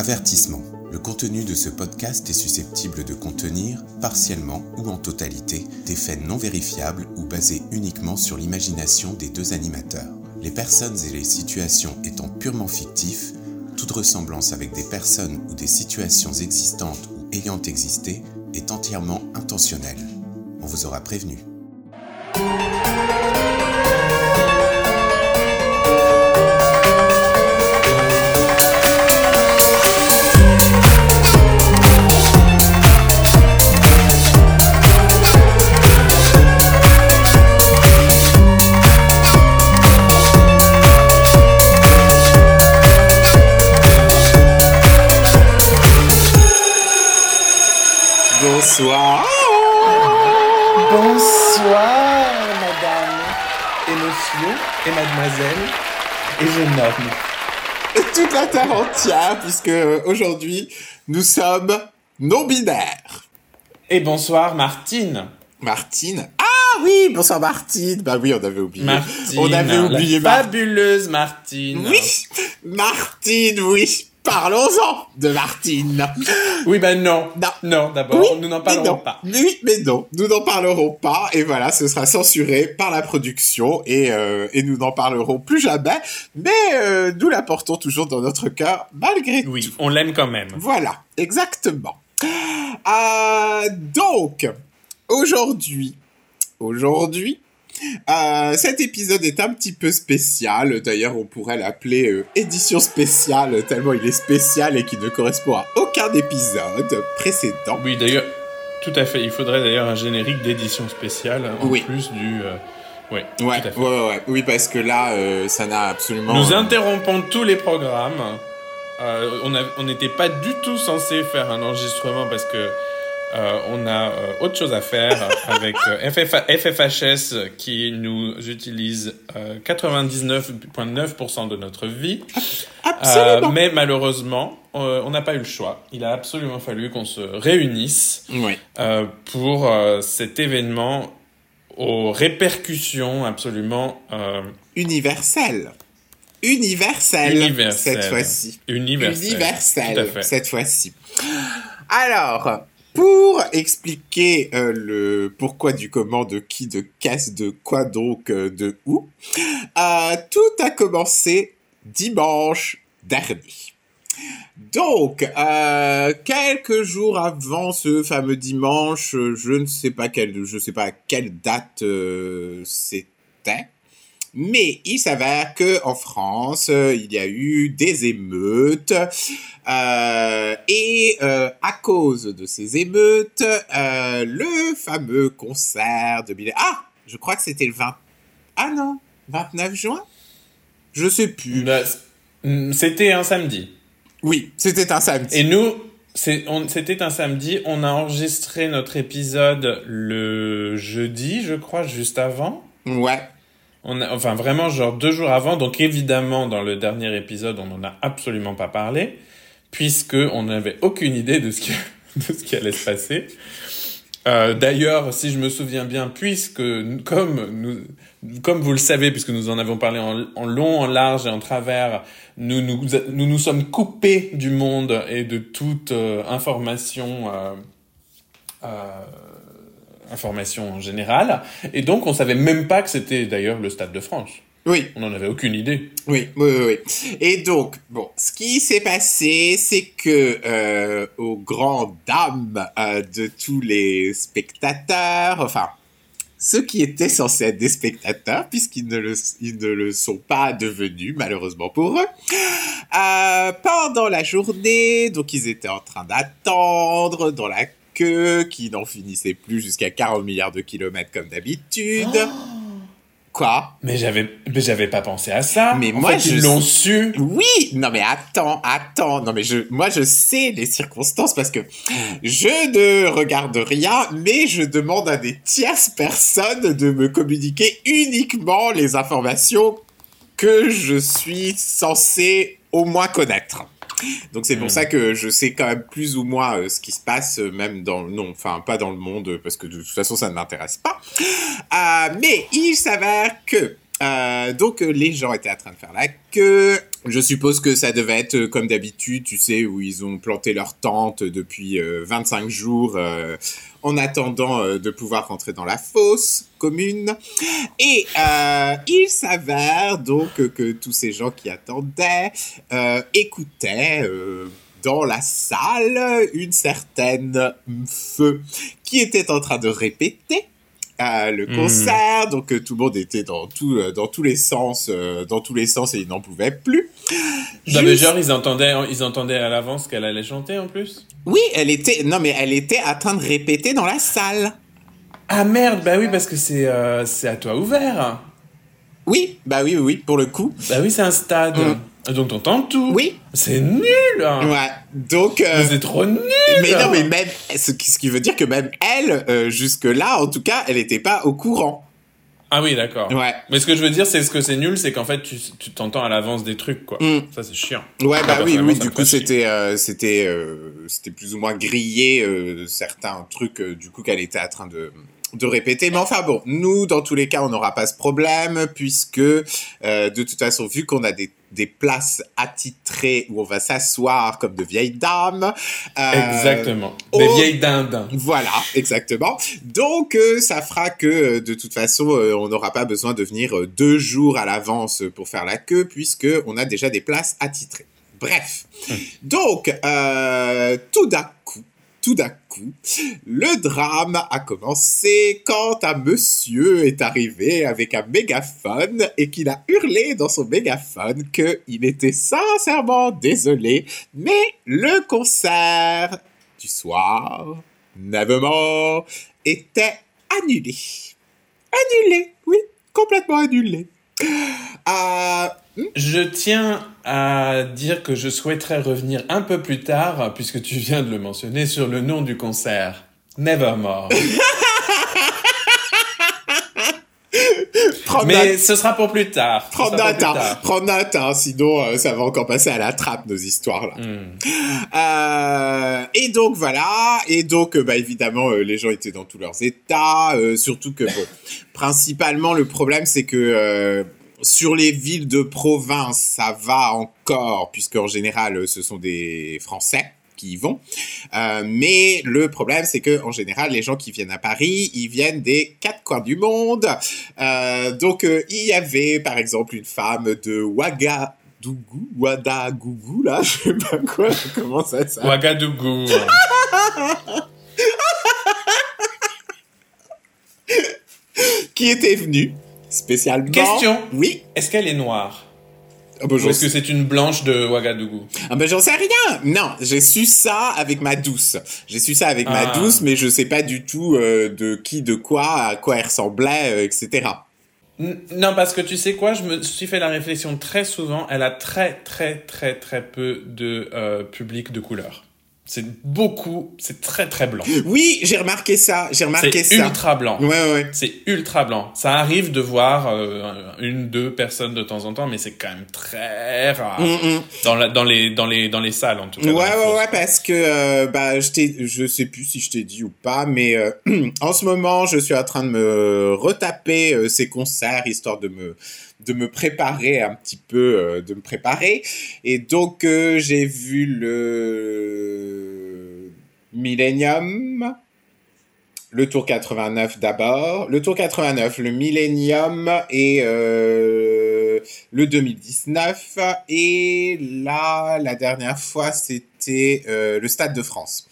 Avertissement. Le contenu de ce podcast est susceptible de contenir, partiellement ou en totalité, des faits non vérifiables ou basés uniquement sur l'imagination des deux animateurs. Les personnes et les situations étant purement fictifs, toute ressemblance avec des personnes ou des situations existantes ou ayant existé est entièrement intentionnelle. On vous aura prévenu. Bonsoir. Bonsoir, madame, et monsieur, et mademoiselle, et jeune homme. Et toute la terre entière, puisque aujourd'hui, nous sommes non-binaires. Et bonsoir, Martine. Martine. Ah oui, bonsoir Martine. Bah oui, on avait oublié. Martine. On avait oublié la Mar- fabuleuse Martine. Oui, Martine, oui. Parlons-en de Martine. Oui, ben non. Non. Non, d'abord, Oui, nous n'en parlerons pas. Oui, mais non, nous n'en parlerons pas. Et voilà, ce sera censuré par la production et, euh, et nous n'en parlerons plus jamais. Mais euh, nous la portons toujours dans notre cœur malgré tout. Oui, on l'aime quand même. Voilà, exactement. Euh, donc, aujourd'hui, aujourd'hui, euh, cet épisode est un petit peu spécial. D'ailleurs, on pourrait l'appeler euh, édition spéciale, tellement il est spécial et qu'il ne correspond à aucun épisode précédent. Oui, d'ailleurs, tout à fait. Il faudrait d'ailleurs un générique d'édition spéciale en Oui. plus du. euh, Oui, Ouais, tout à fait. ouais, ouais, ouais. oui, parce que là, euh, ça n'a absolument. Nous interrompons tous les programmes. Euh, on n'était pas du tout censé faire un enregistrement parce que euh, on a euh, autre chose à faire avec euh, FFA FFHS qui nous utilise euh, 99,9% de notre vie. Absolument. Euh, mais malheureusement, on n'a pas eu le choix. Il a absolument fallu qu'on se réunisse Oui. pour cet événement aux répercussions absolument euh, Universel. Universel. Universel. Cette fois-ci. universelles. universel Tout à fait. cette fois-ci. Alors, pour expliquer euh, le pourquoi du comment, de qui, de qu'est-ce, de quoi donc, euh, de où, euh, tout a commencé dimanche dernier. Donc, quelques jours avant ce fameux dimanche, je ne sais pas quelle, je sais pas à quelle date c'était, mais il s'avère que en France, euh, il y a eu des émeutes euh, et euh, à cause de ces émeutes, euh, le fameux concert de Billy. Ah, je crois que c'était le 20. Ah non, 29 juin? Je sais plus. Bah, mm, C'était un samedi. Oui, c'était un samedi. Et nous, c'était un samedi. On a enregistré notre épisode le jeudi, je crois, juste avant. Ouais. On a, enfin, vraiment, genre deux jours avant. Donc, évidemment, dans le dernier épisode, on n'en a absolument pas parlé, puisque on n'avait aucune idée de ce qui, de ce qui allait se passer. Euh, D'ailleurs, si je me souviens bien, puisque comme nous, comme vous le savez, puisque nous en avons parlé en, en long, en large et en travers, nous nous, nous, nous sommes coupés du monde et de toute euh, information, euh, euh, information en général, et donc on savait même pas que c'était d'ailleurs le Stade de France. Oui, On n'en avait aucune idée. oui, oui, oui. Et donc, bon, ce qui s'est passé, c'est que euh, aux grandes dames euh, de tous les spectateurs, enfin, ceux qui étaient censés être des spectateurs, puisqu'ils ne le, ils ne le sont pas devenus, malheureusement pour eux, euh, pendant la journée, donc ils étaient en train d'attendre dans la queue, qui n'en finissait plus jusqu'à 40 milliards de kilomètres comme d'habitude. Quoi? Mais j'avais, mais j'avais pas pensé à ça. Mais En moi, fait, je ils l'ont su. Oui, non mais attends, attends, non mais je, moi je sais les circonstances parce que je ne regarde rien, mais je demande à des tierces personnes de me communiquer uniquement les informations que je suis censé au moins connaître. Donc c'est pour Hmm. ça que je sais quand même plus ou moins euh, ce qui se passe, euh, même dans le non, enfin pas dans le monde, euh, parce que de toute façon ça ne m'intéresse pas. Euh, mais il s'avère que euh, donc les gens étaient en train de faire la queue Je suppose que ça devait être euh, comme d'habitude, tu sais, où ils ont planté leur tente depuis 25 jours en attendant de pouvoir rentrer dans la fosse commune. Et il s'avère donc que tous ces gens qui attendaient écoutaient dans la salle une certaine feu qui était en train de répéter le hmm. concert, donc euh, tout le monde était dans tout, euh, dans tous les sens, euh, dans tous les sens et ils n'en pouvaient plus. Non mais genre ils entendaient, ils entendaient à l'avance qu'elle allait chanter en plus? Oui, elle était, non mais elle était en train de répéter dans la salle. Ah merde, bah oui parce que c'est c'est à toi ouvert. Oui, bah oui, oui, pour le coup. Bah oui, c'est un stade. Hmm. Donc t'entends tout. Oui. C'est nul. Hein. Ouais. Donc. Euh, c'est trop nul. Mais non, mais même ce qui, ce qui veut dire que même elle, euh, jusque là, en tout cas, elle n'était pas au courant. Ah oui, d'accord. Ouais. Mais ce que je veux dire, c'est ce que c'est nul, c'est qu'en fait, tu, tu t'entends à l'avance des trucs, quoi. Mm. Ça, c'est chiant. Ouais, bah oui, oui. Du coup, c'était, euh, c'était, c'était plus ou moins grillé certains trucs, du coup, qu'elle était en train de de répéter. Mais enfin bon, nous, dans tous les cas, on n'aura pas ce problème puisque de toute façon, vu qu'on a des des places attitrées où on va s'asseoir comme de vieilles dames. Euh, exactement. Des vieilles dindes. Voilà, exactement. Donc, euh, ça fera que euh, de toute façon, on n'aura pas besoin de venir deux jours à l'avance pour faire la queue puisque on a déjà des places attitrées. Bref. Hum. Donc, tout d'un coup, tout d'un coup, le drame a commencé quand un monsieur est arrivé avec un mégaphone et qu'il a hurlé dans son mégaphone qu'il était sincèrement désolé, mais le concert du soir, Nevermore, était annulé. Annulé, oui, complètement annulé. Euh, je tiens à dire que je souhaiterais revenir un peu plus tard, puisque tu viens de le mentionner, sur le nom du concert. Nevermore. Mais ce sera pour plus tard. Prends note, hein. prends note, hein. sinon euh, ça va encore passer à la trappe nos histoires là. Hmm. Euh, et donc voilà, et donc bah évidemment euh, les gens étaient dans tous leurs états, surtout que bon, principalement le problème c'est que sur les villes de province, ça va encore, puisque en général, ce sont des Français qui y vont. Euh, mais le problème, c'est que en général, les gens qui viennent à Paris, ils viennent des quatre coins du monde. Euh, donc, euh, il y avait, par exemple, une femme de Ouagadougou, Ouadagougou, là, je sais pas quoi, comment ça s'appelle. Ouagadougou. qui était venue spécialement. Question. Oui. Est-ce qu'elle est noire? Ah bah, Ou est-ce que c'est une blanche de Ouagadougou Ah ben j'en sais rien. Non, j'ai su ça avec ma douce. J'ai su ça avec ma ah. douce, mais je sais pas du tout euh, de qui, de quoi, à quoi elle ressemblait, euh, etc. non, parce que tu sais quoi, je me suis fait la réflexion très souvent. Elle a très très très très peu de euh, public de couleur. C'est beaucoup, c'est très très blanc. Oui, j'ai remarqué ça, j'ai remarqué ça. C'est ultra blanc. Ouais, ouais. C'est ultra blanc. Ça arrive de voir euh, une, deux personnes de temps en temps, mais c'est quand même très rare. Mm, mm. Dans, la, dans, les, dans, les, dans les salles, en tout cas. Ouais, ouais, ouais, parce que, euh, bah, je, je sais plus si je t'ai dit ou pas, mais euh, en ce moment, je suis en train de me retaper ces concerts, histoire de me de me préparer un petit peu, euh, de me préparer. Et donc, euh, j'ai vu le Millennium, le Tour 89 d'abord, le Tour 89, le Millennium et euh, le 2019. Et là, la dernière fois, c'était le Stade de France.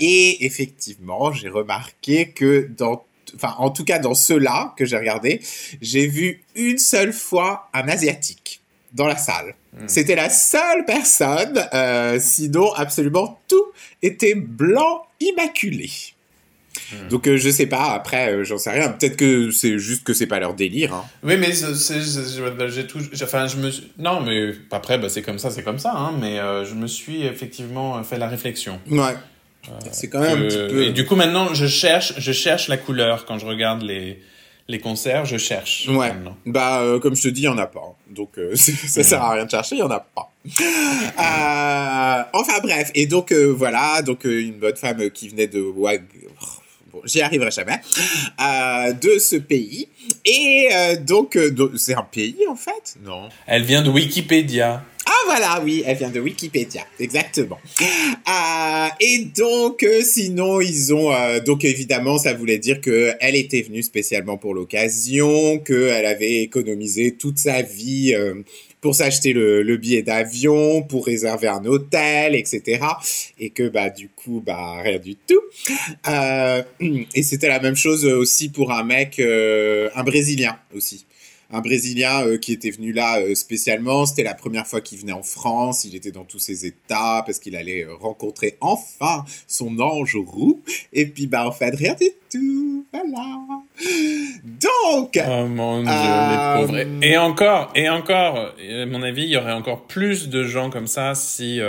et effectivement, j'ai remarqué que dans enfin en tout cas dans ceux-là que j'ai regardé, j'ai vu une seule fois un asiatique dans la salle. Hmm. C'était la seule personne, euh, sinon absolument tout était blanc immaculé. Hmm. Donc euh, je sais pas, après euh, j'en sais rien, peut-être que c'est juste que c'est pas leur délire. Hein. Oui mais j'ai tout, enfin je me, non mais après bah, c'est comme ça, c'est comme ça, hein, mais je me suis effectivement fait la réflexion. Ouais. C'est quand même un petit peu. Et du coup, maintenant, je cherche, je cherche la couleur quand je regarde les les concerts, je cherche. Ouais. Bah, euh, comme je te dis, il y en a pas. Donc, euh, ça sert à rien de chercher, il y en a pas. Euh, enfin bref, et donc voilà, donc une bonne femme qui venait de bon, j'y arriverai jamais, euh, de ce pays. Et euh, donc, euh, donc, c'est un pays en fait? Non. Elle vient de Wikipédia. Ah voilà, oui, elle vient de Wikipédia, exactement. Euh, et donc, euh, sinon, ils ont... euh, donc, évidemment, ça voulait dire que elle était venue spécialement pour l'occasion, qu'elle avait économisé toute sa vie pour s'acheter le, le billet d'avion, pour réserver un hôtel, etc. Et que, bah, du coup, bah, rien du tout. Et c'était la même chose aussi pour un mec, un Brésilien aussi un Brésilien euh, qui était venu là euh, spécialement. C'était la première fois qu'il venait en France. Il était dans tous ses états parce qu'il allait euh, rencontrer enfin son ange roux. Et puis, bah, en fait, rien du tout. Voilà. Donc, Oh mon dieu, les pauvres. Et encore, et encore, à mon avis, il y aurait encore plus de gens comme ça si,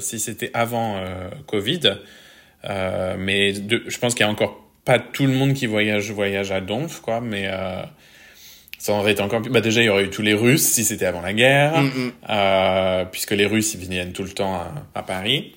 si c'était avant Covid. Euh, mais de- je pense qu'il y a encore pas tout le monde qui voyage, voyage à Donf, quoi, mais euh, ça aurait été encore plus. Bah, déjà, il y aurait eu tous les Russes si c'était avant la guerre, Mm, mm. euh, puisque les Russes, ils viennent tout le temps à, à Paris.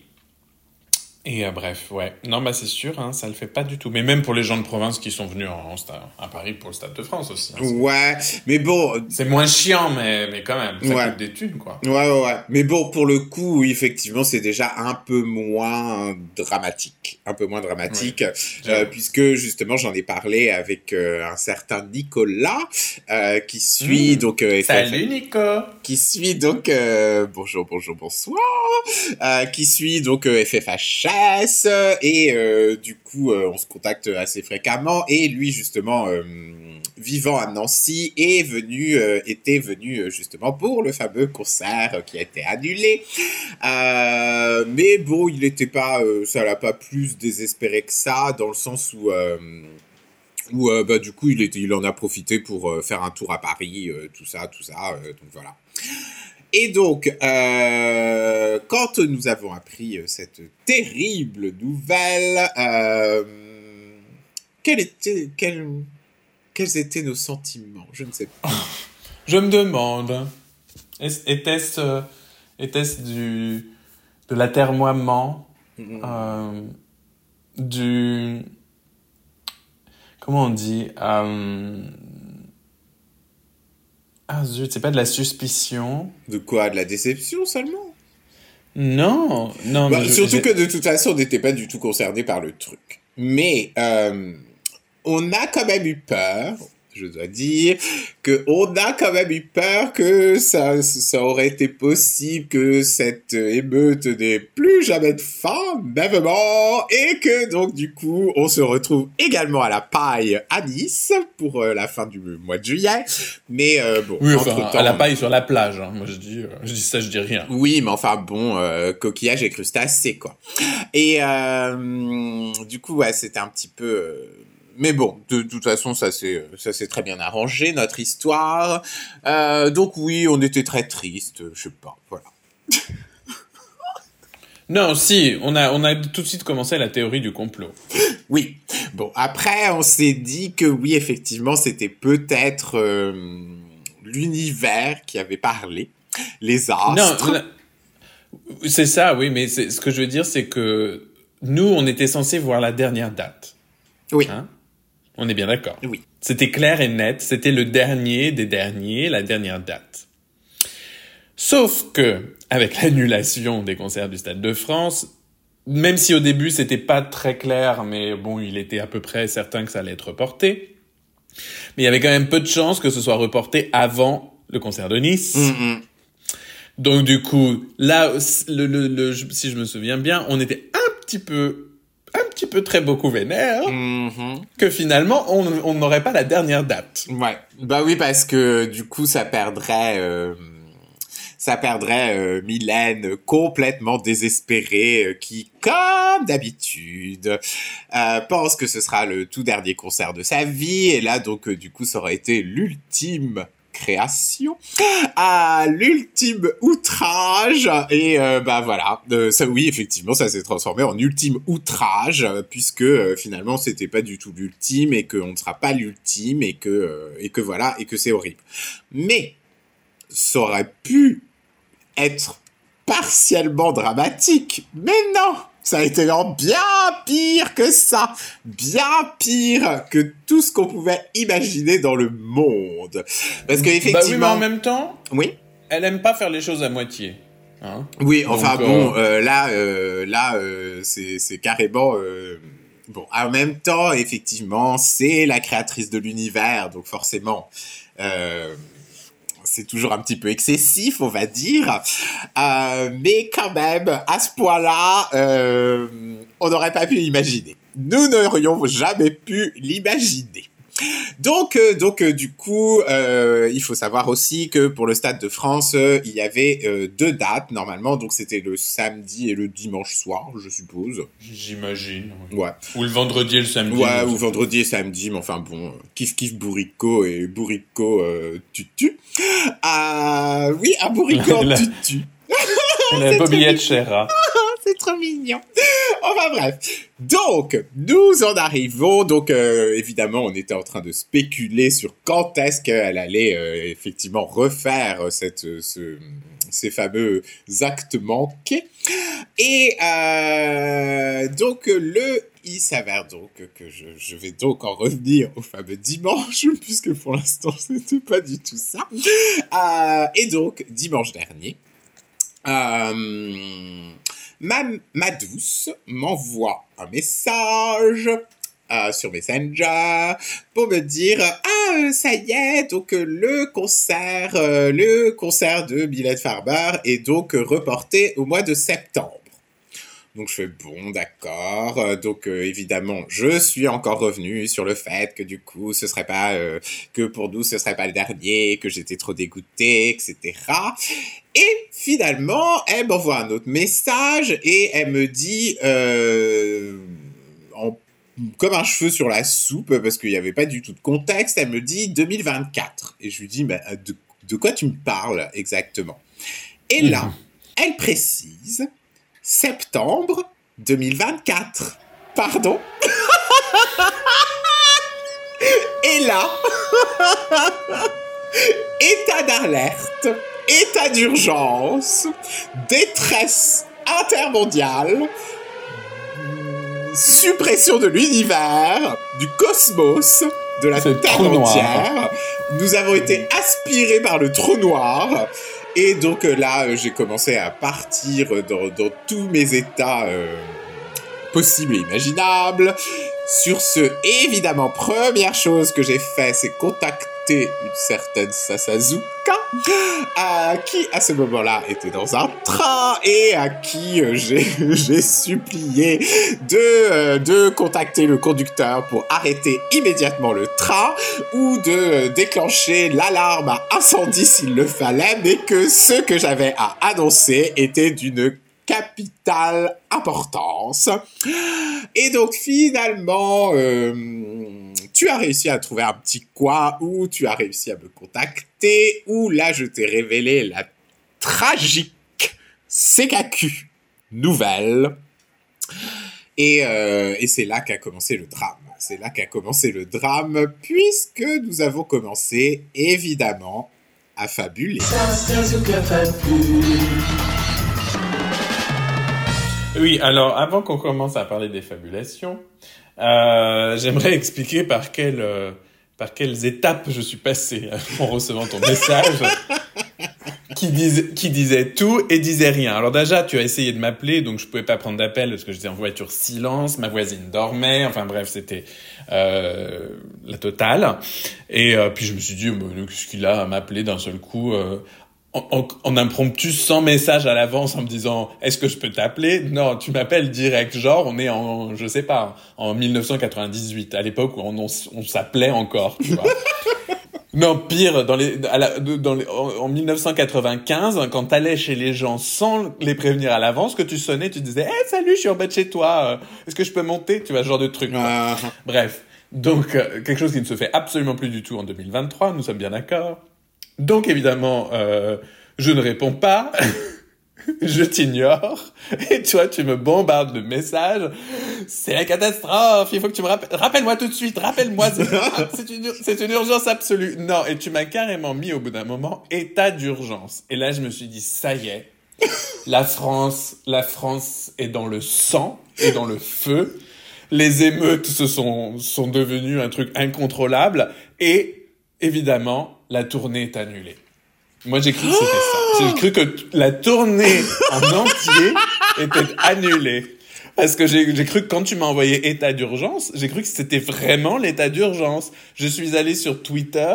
Et euh, bref, ouais. Non, bah c'est sûr, hein, ça le fait pas du tout. Mais même pour les gens de province qui sont venus en, en stade- à Paris pour le Stade de France aussi. hein, ouais. Mais bon, c'est moins chiant, mais, mais quand même, ça Ouais. coûte des thunes, quoi. Ouais, ouais, ouais. Mais bon, pour le coup, effectivement, c'est déjà un peu moins dramatique. Un peu moins dramatique. euh, puisque, justement, j'en ai parlé avec euh, un certain Nicolas, euh, qui suit, Mm. donc, Salut, Nico qui suit donc bonjour bonjour bonsoir qui suit donc FFHS et du coup on se contacte assez fréquemment et lui justement vivant à Nancy est venu était venu justement pour le fameux concert qui a été annulé mais bon il n'était pas ça l'a pas plus désespéré que ça dans le sens où euh, où euh, bah, du coup il, était, il en a profité pour euh, faire un tour à Paris, euh, tout ça, tout ça, donc voilà. Et donc, quand nous avons appris cette terrible nouvelle, quel était, quel- quels étaient nos sentiments? Je ne sais pas. Je me demande, était-ce était-ce du de l'atermoiement, euh, du comment on dit euh, ah zut, c'est pas de la suspicion. De quoi? De la déception seulement? Non, non. Bah, mais Surtout que de toute façon, on n'était pas du tout concerné par le truc. Mais euh, on a quand même eu peur, je dois dire, que on a quand même eu peur que ça, ça aurait été possible que cette émeute n'ait plus jamais de fin, mêmement, et que donc du coup, on se retrouve également à la paille à Nice pour euh, la fin du mois de juillet. Mais euh, bon, Oui, enfin, entre-temps- à la paille sur la plage. hein. Moi, je dis, euh, je dis ça, je dis rien. oui, mais enfin bon, euh, coquillage et crustacés, quoi. Et euh, du coup, ouais, c'était un petit peu... euh, mais bon, de, toute façon, ça s'est ça s'est très bien arrangé, notre histoire. Euh, donc oui, on était très tristes, je sais pas, voilà. Non, si, on a, on a tout de suite commencé la théorie du complot. Oui. Bon, après, on s'est dit que oui, effectivement, c'était peut-être euh, l'univers qui avait parlé, les astres. Non, non, c'est ça, oui, mais c'est- ce que je veux dire, c'est que nous, on était censé voir la dernière date. Oui. Hein? On est bien d'accord. Oui. C'était clair et net, c'était le dernier des derniers, la dernière date. Sauf que, avec l'annulation des concerts du Stade de France, même si au début c'était pas très clair, mais bon, il était à peu près certain que ça allait être reporté, mais il y avait quand même peu de chances que ce soit reporté avant le concert de Nice. Mm, mm. Donc du coup, là, le, le, le- si je me souviens bien, on était un petit peu, un petit peu très beaucoup vénère, Mhm. que finalement, on on n'aurait pas la dernière date. Ouais, bah oui, parce que du coup, ça perdrait, euh, ça perdrait euh, Mylène complètement désespérée, euh, qui, comme d'habitude, euh, pense que ce sera le tout dernier concert de sa vie, et là, donc, du coup, ça aurait été l'ultime création à l'ultime outrage. Et euh, bah voilà. Euh, ça oui effectivement ça s'est transformé en ultime outrage euh, puisque euh, finalement c'était pas du tout l'ultime et qu'on ne sera pas l'ultime et que et que voilà et que c'est horrible. Mais ça aurait pu être partiellement dramatique. Mais non Ça a été bien pire que ça, bien pire que tout ce qu'on pouvait imaginer dans le monde. Parce que effectivement, bah oui, mais en même temps, oui, elle aime pas faire les choses à moitié. Hein oui, enfin bon, euh, là, euh, là, euh, c'est carrément. bon, en même temps, effectivement, c'est la créatrice de l'univers, donc forcément c'est toujours un petit peu excessif, on va dire. Euh, mais quand même, à ce point-là, euh, on n'aurait pas pu l'imaginer. Nous n'aurions jamais pu l'imaginer. Donc, euh, donc euh, du coup, euh, il faut savoir aussi que pour le Stade de France, il y avait deux dates normalement. Donc, c'était le samedi et le dimanche soir, je suppose. J'imagine. Ouais. Ou le vendredi et le samedi. Ouais, ou vendredi et samedi. Mais enfin bon, kiff kiff bourrico et bourrico tutu. Ah oui, un bourrico tutu. La bobillette chère c'est trop mignon. Enfin bref. Donc, nous en arrivons. Donc, euh, évidemment, on était en train de spéculer sur quand est-ce qu'elle allait euh, effectivement refaire cette, ces fameux actes manqués. Et euh, donc, le il s'avère donc que je, je, vais donc en revenir au fameux dimanche, puisque pour l'instant, c'était pas du tout ça. et donc, dimanche dernier, euh, ma, douce m'envoie un message euh, sur Messenger pour me dire ah euh, ça y est donc le concert le concert de Mylène Farber est donc reporté au mois de septembre. Donc je fais bon, d'accord. Donc évidemment, je suis encore revenu sur le fait que du coup, ce serait pas que pour nous, ce serait pas le dernier, que j'étais trop dégoûté, etc. Et finalement, elle m'envoie un autre message et elle me dit, euh, comme un cheveu sur la soupe, parce qu'il n'y avait pas du tout de contexte, elle me dit 2024. Et je lui dis, bah, de, quoi tu me parles exactement? Et là, mhm. elle précise septembre 2024. Pardon? Et là, état d'alerte état d'urgence, détresse intermondiale, suppression de l'univers, du cosmos, de la Terre entière. Nous avons été aspirés par le trou noir. Et donc euh, là, euh, j'ai commencé à partir dans, tous mes états euh, possibles et imaginables. Sur ce, évidemment, première chose que j'ai fait, c'est contacter une certaine Sasazuka, à qui à ce moment-là était dans un train et à qui euh, j'ai supplié de, euh, de contacter le conducteur pour arrêter immédiatement le train ou de déclencher l'alarme à incendie s'il le fallait, mais que ce que j'avais à annoncer était d'une capitale importance. Et donc finalement, euh, tu as réussi à trouver un petit coin où tu as réussi à me contacter, où là je t'ai révélé la tragique CKQ nouvelle. Et, euh, et c'est là qu'a commencé le drame. C'est là qu'a commencé le drame, puisque nous avons commencé, évidemment, à fabuler. Oui, alors avant qu'on commence à parler des fabulations, euh, j'aimerais expliquer par quelle, euh, par quelles étapes je suis passé en recevant ton message qui, disait, qui disait tout et disait rien. Alors déjà, tu as essayé de m'appeler, donc je pouvais pas prendre d'appel parce que j'étais en voiture silence, ma voisine dormait, enfin bref, c'était euh, la totale. Et euh, puis je me suis dit, qu'est-ce qu'il a à m'appeler d'un seul coup en, en, impromptu, sans message à l'avance, en me disant est-ce que je peux t'appeler? Non, tu m'appelles direct. Genre, on est en, je sais pas, en 1998, à l'époque où on, on, s'appelait encore, tu vois. non, pire, dans les, dans les, en, 1995, quand t'allais chez les gens sans les prévenir à l'avance, que tu sonnais, tu disais hey, salut, je suis en bas de chez toi, est-ce que je peux monter? Tu vois, ce genre de truc. Ah. Bref. Donc, euh, quelque chose qui ne se fait absolument plus du tout en 2023, nous sommes bien d'accord. Donc évidemment, euh, je ne réponds pas. je t'ignore et toi tu me bombardes de messages. C'est la catastrophe. Il faut que tu me rappelles. Rappelle-moi tout de suite. Rappelle-moi. C'est une, une urgence absolue. Non. Et tu m'as carrément mis au bout d'un moment état d'urgence. Et là je me suis dit ça y est. La France, la France est dans le sang et dans le feu. Les émeutes se sont, sont devenues un truc incontrôlable. Et évidemment, la tournée est annulée. Moi, j'ai cru que c'était ça. J'ai cru que la tournée en entier était annulée. Parce que j'ai cru que quand tu m'as envoyé état d'urgence, j'ai cru que c'était vraiment l'état d'urgence. Je suis allé sur Twitter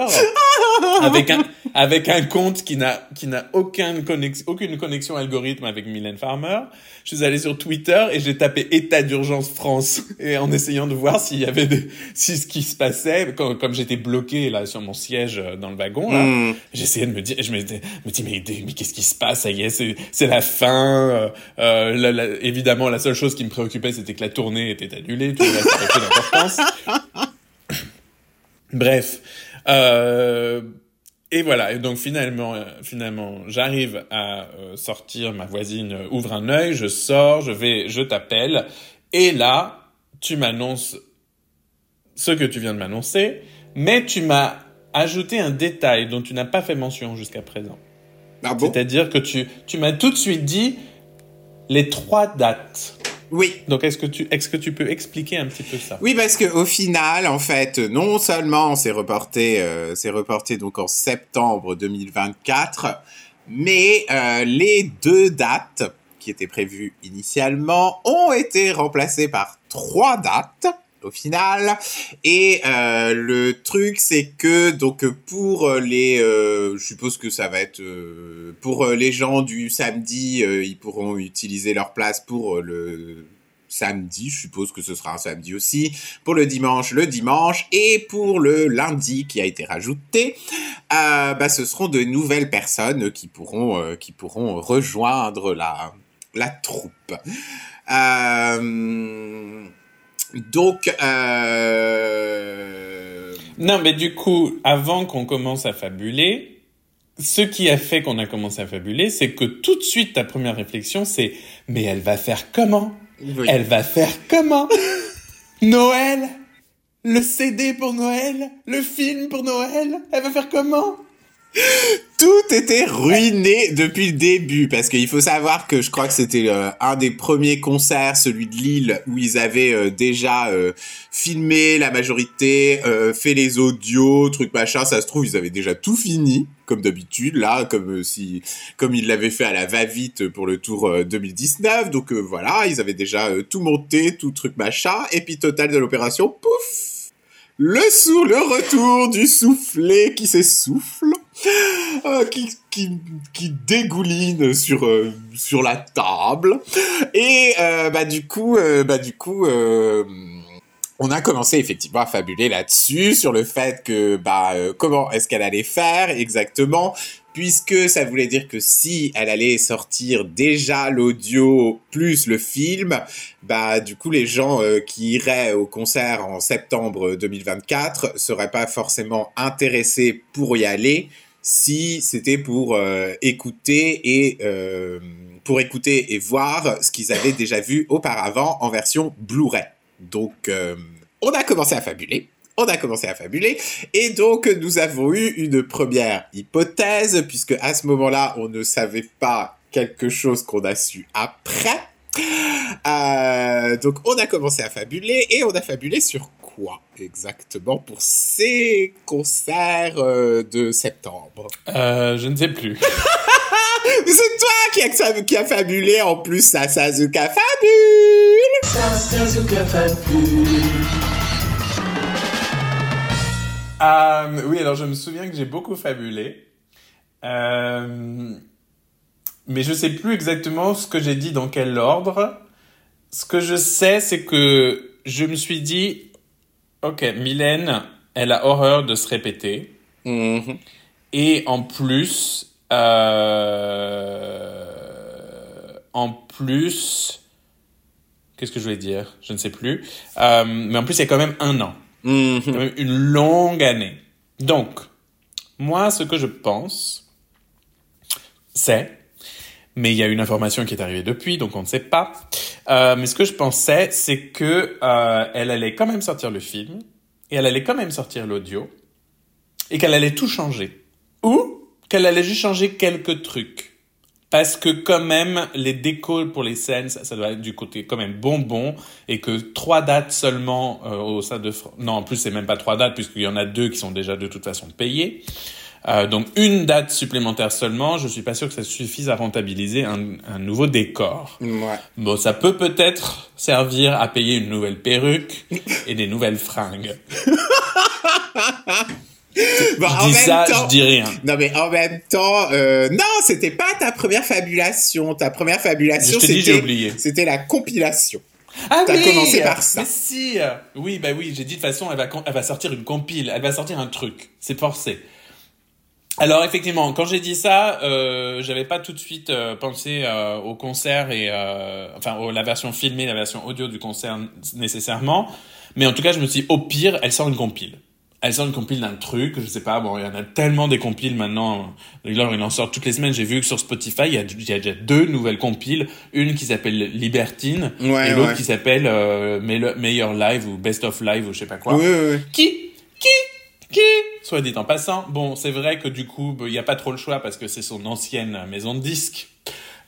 avec un avec un compte qui n'a qui n'a aucune connexion aucune connexion algorithme avec Mylène Farmer. Je suis allé sur Twitter et j'ai tapé état d'urgence France et en essayant de voir s'il y avait des si ce qui se passait comme, comme j'étais bloqué là sur mon siège euh, dans le wagon là, Mm. j'essayais de me dire je me, me dis mais mais qu'est-ce qui se passe? Ça y est c'est c'est la fin euh, euh, la- la- évidemment la seule chose qui me préoccupait c'était que la tournée était annulée tout le reste avait peu d'importance. Bref euh, et voilà et donc finalement euh, finalement j'arrive à euh, sortir ma voisine ouvre un œil je sors je vais je t'appelle et là tu m'annonces ce que tu viens de m'annoncer mais tu m'as ajouté un détail dont tu n'as pas fait mention jusqu'à présent. Ah bon? C'est-à-dire que tu, tu m'as tout de suite dit les trois dates. Oui. Donc, est-ce que tu, est-ce que tu peux expliquer un petit peu ça? Oui, parce que au final, en fait, non seulement c'est reporté, euh, c'est reporté donc en septembre 2024, mais euh, les deux dates qui étaient prévues initialement ont été remplacées par trois dates au final. Et euh, le truc, c'est que donc pour les, euh, je suppose que ça va être euh, pour euh, les gens du samedi, euh, ils pourront utiliser leur place pour euh, le samedi, je suppose que ce sera un samedi aussi, pour le dimanche, le dimanche, et pour le lundi qui a été rajouté, euh, bah, ce seront de nouvelles personnes qui pourront, euh, qui pourront rejoindre la, la troupe. Euh, donc, euh, Non, mais du coup, avant qu'on commence à fabuler, ce qui a fait qu'on a commencé à fabuler, c'est que tout de suite, ta première réflexion, c'est mais elle va faire comment? Oui. Elle va faire comment? Noël? Le CD pour Noël? Le film pour Noël? Elle va faire comment? Tout était ruiné depuis le début parce qu'il faut savoir que je crois que c'était euh, un des premiers concerts, celui de Lille, où ils avaient euh, déjà euh, filmé la majorité, fait les audios, truc machin. Ça se trouve ils avaient déjà tout fini comme d'habitude là, comme si comme ils l'avaient fait à la va-vite pour le tour euh, 2019. Donc voilà, ils avaient déjà tout monté, tout truc machin. Et puis total de l'opération, pouf le sou, le retour du soufflet qui s'essouffle, euh, qui, qui, qui dégouline sur, euh, sur la table. Et euh, bah, du coup, euh, bah, du coup on a commencé effectivement à fabuler là-dessus, sur le fait que bah, comment est-ce qu'elle allait faire exactement, puisque ça voulait dire que si elle allait sortir déjà l'audio plus le film, bah du coup les gens qui iraient au concert en septembre 2024 seraient pas forcément intéressés pour y aller si c'était pour euh, écouter et euh, pour écouter et voir ce qu'ils avaient déjà vu auparavant en version Blu-ray. Donc euh, on a commencé à fabuler on a commencé à fabuler et donc nous avons eu une première hypothèse puisque à ce moment-là on ne savait pas quelque chose qu'on a su après. Donc on a commencé à fabuler et on a fabulé sur quoi exactement pour ces concerts euh, de septembre euh, Je ne sais plus. Mais c'est toi qui a, qui a fabulé en plus ça Sazuka fabule Sazuka fabule Euh, oui, alors je me souviens que j'ai beaucoup fabulé. Euh, mais je sais plus exactement ce que j'ai dit dans quel ordre. Ce que je sais, c'est que je me suis dit, ok, Mylène, elle a horreur de se répéter. Mhm. Et en plus, euh, en plus, qu'est-ce que je voulais dire? Je ne sais plus. Euh, mais en plus, il y a quand même un an Mhm. quand même une longue année. Donc, moi, ce que je pense, c'est, mais il y a une information qui est arrivée depuis, donc on ne sait pas. Euh, mais ce que je pensais, c'est que euh, elle allait quand même sortir le film et elle allait quand même sortir l'audio et qu'elle allait tout changer ou qu'elle allait juste changer quelques trucs. Parce que quand même, les décos pour les scènes, ça, doit être du côté quand même bonbon, et que trois dates seulement euh, au sein de... Non, en plus, c'est même pas trois dates, puisqu'il y en a deux qui sont déjà de toute façon payées. Euh, donc une date supplémentaire seulement, je suis pas sûr que ça suffise à rentabiliser un, un nouveau décor. Ouais. Bon, ça peut peut-être servir à payer une nouvelle perruque et des nouvelles fringues. Bon, en je dis même ça, temps- je dis rien. Non, mais en même temps, euh, non, c'était pas ta première fabulation. Ta première fabulation, c'était, la compilation. Ah T'as commencé par ça. Mais si Oui, bah oui, j'ai dit de toute façon, elle va, con- elle va sortir une compile, elle va sortir un truc. C'est forcé. Alors effectivement, quand j'ai dit ça, euh, j'avais pas tout de suite euh, pensé euh, au concert et euh, enfin au- la version filmée, la version audio du concert nécessairement, mais en tout cas, je me suis dit, au pire, elle sort une compile. Elle sort une compile d'un truc, je sais pas, bon, il y en a tellement des compiles maintenant. Là, il en sort toutes les semaines. J'ai vu que sur Spotify, il y a, il y a déjà deux nouvelles compiles. Une qui s'appelle Libertine Ouais, et l'autre ouais. qui s'appelle Meille- Meilleur Live ou Best of Live ou je sais pas quoi. Oui. Qui? Qui? Qui? Soit dit en passant. Bon, c'est vrai que du coup, il n'y a pas trop le choix parce que c'est son ancienne maison de disques,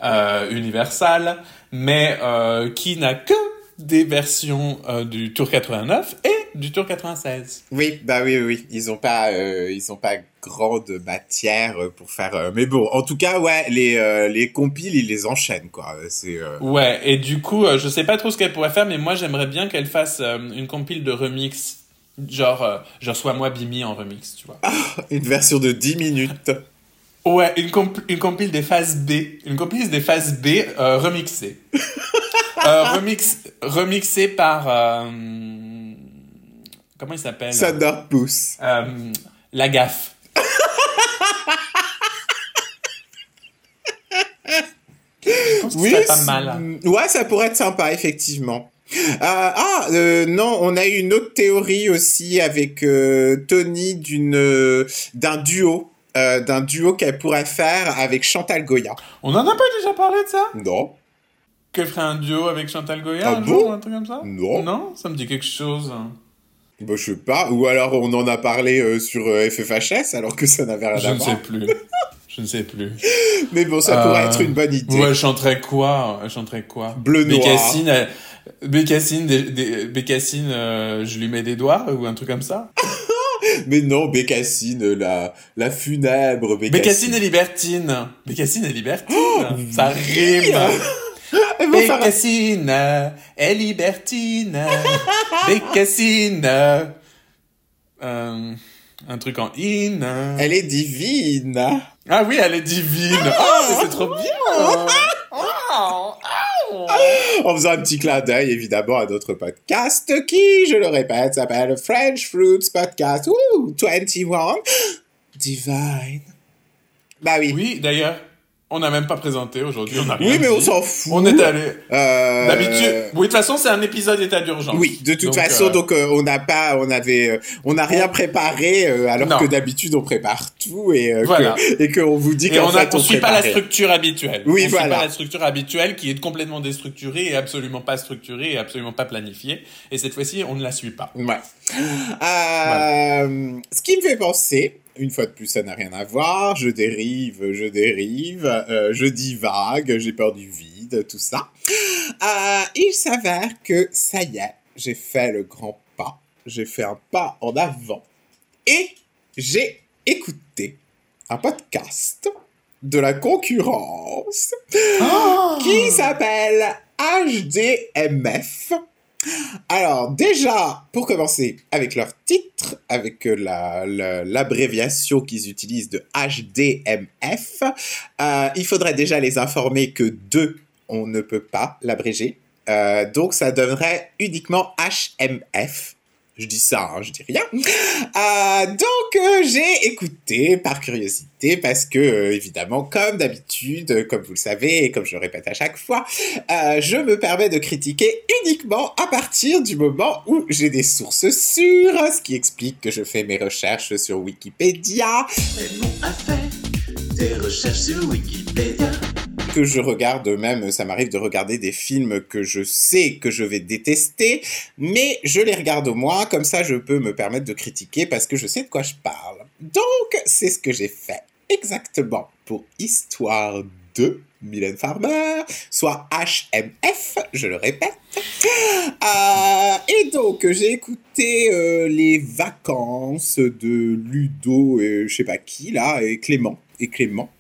euh, Universal, mais euh, qui n'a que des versions euh, du Tour 89 et du Tour 96. Oui, bah oui, oui, oui. Ils ont pas, euh, ils ont pas grande matière pour faire. euh, Mais bon, en tout cas, ouais, les les compiles, ils les enchaînent, quoi. C'est. Ouais, et du coup, je sais pas trop ce qu'elle pourrait faire, mais moi j'aimerais bien qu'elle fasse une compile de remix. Genre, euh, genre soit moi Bimi en remix, tu vois. Une version de 10 minutes. Ouais, une, comp- une compile des phases B. Une compile des phases B euh, remixée. euh, remix, remixée par... euh, comment il s'appelle? Pouce. euh, La gaffe. Je pense que serait pas mal. c'est- Ouais, ça pourrait être sympa, effectivement. Euh, ah, euh, non, on a eu une autre théorie aussi avec euh, Tony d'une d'un duo. d'un duo qu'elle pourrait faire avec Chantal Goya. On en a pas déjà parlé de ça? Non, Que ferait un duo avec Chantal Goya Ah un bon? jour ou un truc comme ça? Non. Non, ça me dit quelque chose. bah, je sais pas. Ou alors on en a parlé sur FFHS alors que ça n'avait rien Je à ne voir. sais plus. Je ne sais plus. Mais bon, ça pourrait être une bonne idée. Ouais, elle chanterait quoi? Elle chanterait quoi? Bleu noir. Bécassine, elle- Bécassine, des, des- Bécassine, euh, je lui mets des doigts ou un truc comme ça. Mais non, Bécassine, la, la funèbre Bécassine. Bécassine et Libertine. Bécassine et Libertine. ça rime. Bécassine et Libertine. Bécassine. Euh, un truc en in. Elle est divine. Ah oui, elle est divine. Oh, c'est trop bien. En faisant un petit clin d'œil, évidemment, à notre podcast qui, je le répète, s'appelle French Fruits Podcast. Ouh, 21. Divine. Bah oui. Oui, d'ailleurs, on n'a même pas présenté aujourd'hui. On a Oui, mais on s'en fout. On est allé. Euh, D'habitude. Oui, de toute façon, c'est un épisode état d'urgence. Oui, de toute Donc, façon, euh, donc euh, on n'a pas, on avait, on n'a rien préparé, alors Non. que d'habitude on prépare tout et Voilà. que- et qu'on vous dit qu'en on fait ne on suit pas la structure habituelle. Oui, on voilà. suit pas la structure habituelle qui est complètement déstructurée et absolument pas structurée et absolument pas planifiée. Et cette fois-ci, on ne la suit pas. Ouais. Ce qui me fait penser, une fois de plus, ça n'a rien à voir. Je dérive, je dérive, euh, je divague, j'ai peur du vide, tout ça. Euh, il s'avère que ça y est, j'ai fait le grand pas. J'ai fait un pas en avant et j'ai écouté un podcast de la concurrence qui s'appelle HDMF. Alors déjà, pour commencer, avec leur titre, avec euh, la- la- l'abréviation qu'ils utilisent de HDMF, euh, il faudrait déjà les informer que 2, on ne peut pas l'abréger. Euh, donc ça donnerait uniquement HMF. Je dis ça, hein, je dis rien. Euh, donc euh, j'ai écouté par curiosité parce que euh, évidemment comme d'habitude, comme vous le savez et comme je répète à chaque fois, je me permets de critiquer uniquement à partir du moment où j'ai des sources sûres, ce qui explique que je fais mes recherches sur Wikipédia, recherches sur Wikipédia. Que je regarde même, ça m'arrive de regarder des films que je sais que je vais détester, mais je les regarde au moins, comme ça je peux me permettre de critiquer parce que je sais de quoi je parle. Donc c'est ce que j'ai fait exactement pour Histoire de Mylène Farmer, soit HMF, je le répète. Euh, et donc, j'ai écouté euh, les vacances de Ludo et je sais pas qui, là, et Clément. Et Clément.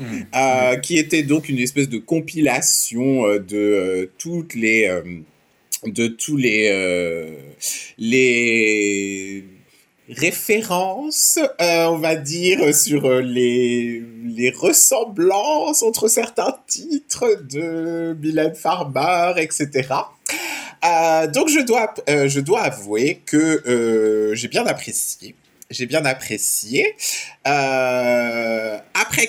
Mm. Euh, qui était donc une espèce de compilation euh, de euh, toutes les de tous les les références, on va dire, sur les, les ressemblances entre certains titres de Mylène Farmer, etc. Donc je dois, je dois avouer que j'ai bien apprécié. J'ai bien apprécié.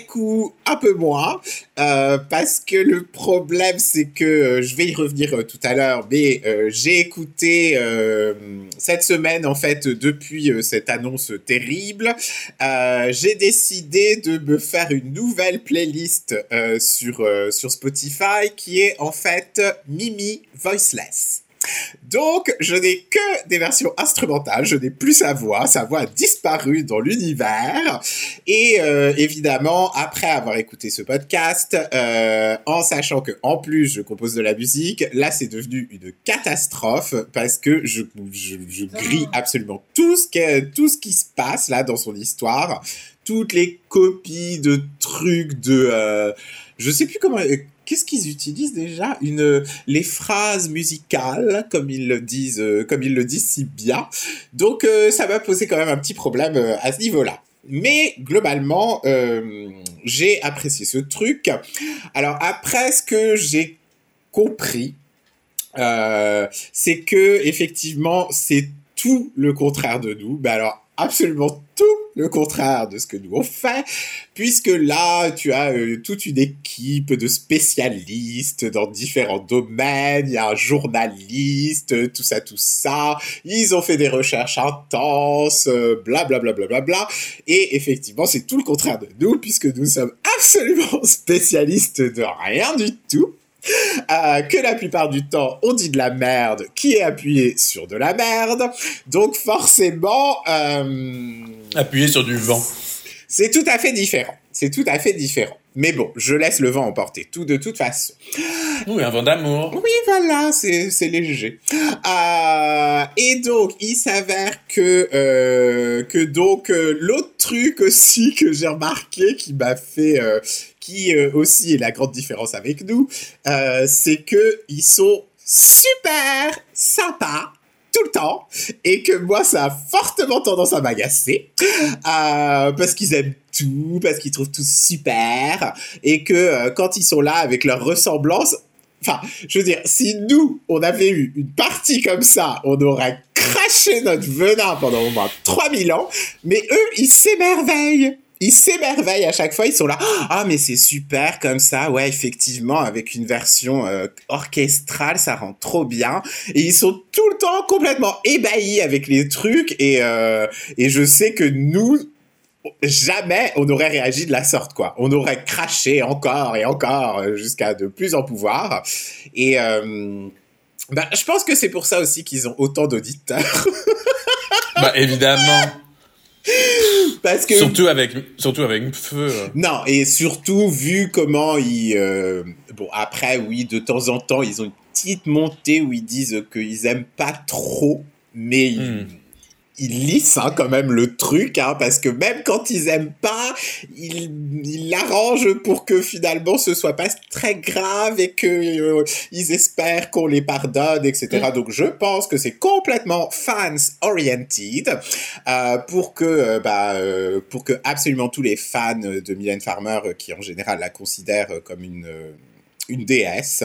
Coup, un peu moins, euh, parce que le problème, c'est que euh, je vais y revenir euh, tout à l'heure, mais j'ai écouté cette semaine, en fait, depuis cette annonce terrible, j'ai décidé de me faire une nouvelle playlist sur Spotify qui est en fait Mimi Voiceless. Donc, je n'ai que des versions instrumentales, je n'ai plus sa voix, sa voix a disparu dans l'univers. Et euh, évidemment, après avoir écouté ce podcast, euh, en sachant que en plus je compose de la musique, là c'est devenu une catastrophe parce que je, je, je grille absolument tout ce, qui, tout ce qui se passe là dans son histoire, toutes les copies de trucs de... Euh, je sais plus comment... Qu'est-ce qu'ils utilisent déjà? Une les phrases musicales, comme ils le disent, euh, comme ils le disent si bien. Donc euh, ça m'a posé quand même un petit problème euh, à ce niveau-là. Mais globalement, j'ai apprécié ce truc. Alors après, ce que j'ai compris, c'est que effectivement, c'est tout le contraire de nous. Mais alors absolument tout le contraire de ce que nous on fait, puisque là, tu as euh, toute une équipe de spécialistes dans différents domaines, il y a un journaliste, tout ça, tout ça, ils ont fait des recherches intenses, euh, bla bla bla bla bla bla, et effectivement, c'est tout le contraire de nous, puisque nous sommes absolument spécialistes de rien du tout. Euh, que la plupart du temps on dit de la merde qui est appuyé sur de la merde donc forcément euh, Appuyer sur du vent. c'est tout à fait différent c'est tout à fait différent mais bon je laisse le vent emporter tout de toute façon Oui, un vent d'amour. oui, voilà, c'est c'est léger. Euh, et donc, il s'avère que euh, que donc euh, l'autre truc aussi que j'ai remarqué qui m'a fait qui euh, aussi est la grande différence avec nous, euh, c'est que ils sont super sympas tout le temps et que moi ça a fortement tendance à m'agacer euh, parce qu'ils aiment tout parce qu'ils trouvent tout super et que euh, quand ils sont là avec leur ressemblance Enfin, je veux dire, si nous, on avait eu une partie comme ça, on aurait craché notre venin pendant au moins 3000 ans, mais eux, ils s'émerveillent. Ils s'émerveillent à chaque fois, ils sont là. Ah, mais c'est super comme ça, ouais, effectivement, avec une version euh, orchestrale, ça rend trop bien. Et ils sont tout le temps complètement ébahis avec les trucs, et, euh, et je sais que nous, jamais on aurait réagi de la sorte, quoi. On aurait craché encore et encore euh, jusqu'à de plus en pouvoir. Et euh, bah, je pense que c'est pour ça aussi qu'ils ont autant d'auditeurs. Bah, évidemment. Parce que Surtout avec, surtout avec feu. Non, et surtout, vu comment ils... euh, Bon, après, oui, de temps en temps, ils ont une petite montée où ils disent qu'ils aiment pas trop, mais ils, Hmm. Ils lissent hein, quand même le truc, hein, parce que même quand ils aiment pas, ils ils l'arrangent pour que finalement ce soit pas très grave et que euh, ils espèrent qu'on les pardonne, etc. Donc je pense que c'est complètement fans oriented euh, pour que euh, bah euh, pour que absolument tous les fans de Mylène Farmer euh, qui en général la considèrent comme une euh, une déesse.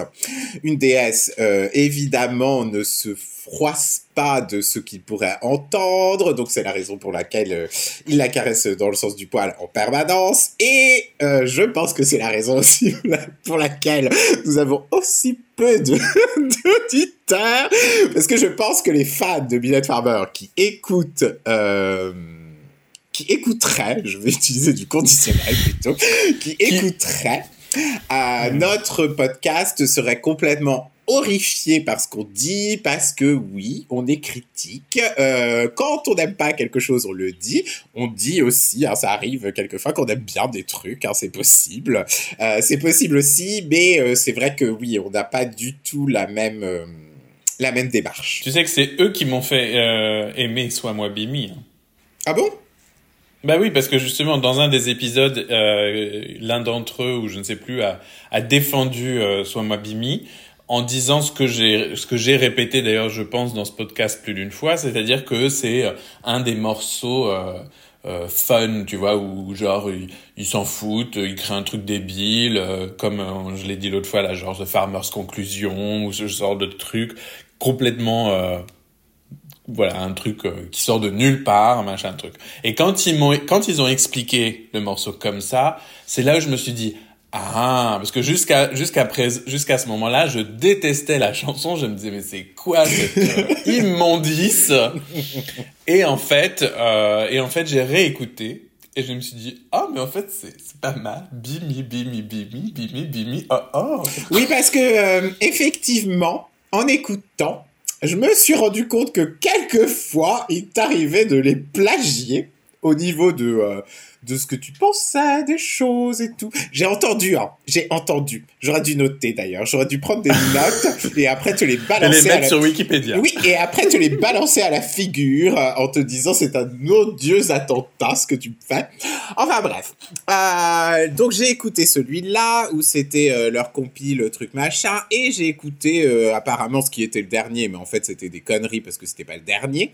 Une déesse, euh, évidemment, ne se froisse pas de ce qu'il pourrait entendre, donc c'est la raison pour laquelle euh, il la caresse dans le sens du poil en permanence, et euh, je pense que c'est la raison aussi pour la- pour laquelle nous avons aussi peu de- d'auditeurs, parce que je pense que les fans de Mylène Farmer qui écoutent... qui écouteraient, je vais utiliser du conditionnel plutôt, qui écouteraient euh, notre podcast serait complètement horrifié par ce qu'on dit parce que oui, on est critique. Euh, quand on n'aime pas quelque chose, on le dit. On dit aussi, hein, ça arrive quelquefois qu'on aime bien des trucs, hein, c'est possible. Euh, c'est possible aussi, mais euh, c'est vrai que oui, on n'a pas du tout la même la même démarche. Tu sais que c'est eux qui m'ont fait aimer Sois moi Bimi. hein. Ah bon? Bah oui, parce que justement, dans un des épisodes, euh, l'un d'entre eux, ou je ne sais plus, a, a défendu euh, moi Bimi en disant ce que j'ai ce que j'ai répété d'ailleurs, je pense, dans ce podcast plus d'une fois, c'est-à-dire que c'est euh, un des morceaux euh, euh, fun, tu vois, où genre ils, ils s'en foutent, ils créent un truc débile, euh, comme euh, je l'ai dit l'autre fois, là, genre The Farmer's Conclusion ou ce genre de truc complètement euh, voilà un truc euh, qui sort de nulle part machin truc. Et quand ils m'ont quand ils ont expliqué le morceau comme ça c'est là où je me suis dit ah parce que jusqu'à jusqu'à jusqu'à ce moment-là je détestais la chanson. Je me disais mais c'est quoi cette euh, immondice? Et en fait euh, et en fait j'ai réécouté et je me suis dit ah mais en fait c'est c'est pas mal. Bimi bimi bimi bimi bimi oh oh. Oui, parce que euh, effectivement, en écoutant, je me suis rendu compte que quelquefois, il t'arrivait de les plagier au niveau de, euh, de ce que tu pensais des choses et tout. J'ai entendu, hein, j'ai entendu. J'aurais dû noter d'ailleurs. J'aurais dû prendre des notes et après te les et balancer. les à mettre la- sur Wikipédia Oui, et après te les balancer à la figure euh, en te disant c'est un odieux attentat ce que tu fais. Enfin bref. Euh, donc j'ai écouté celui-là où c'était euh, leur compile le truc machin et j'ai écouté euh, apparemment ce qui était le dernier mais en fait c'était des conneries parce que c'était pas le dernier.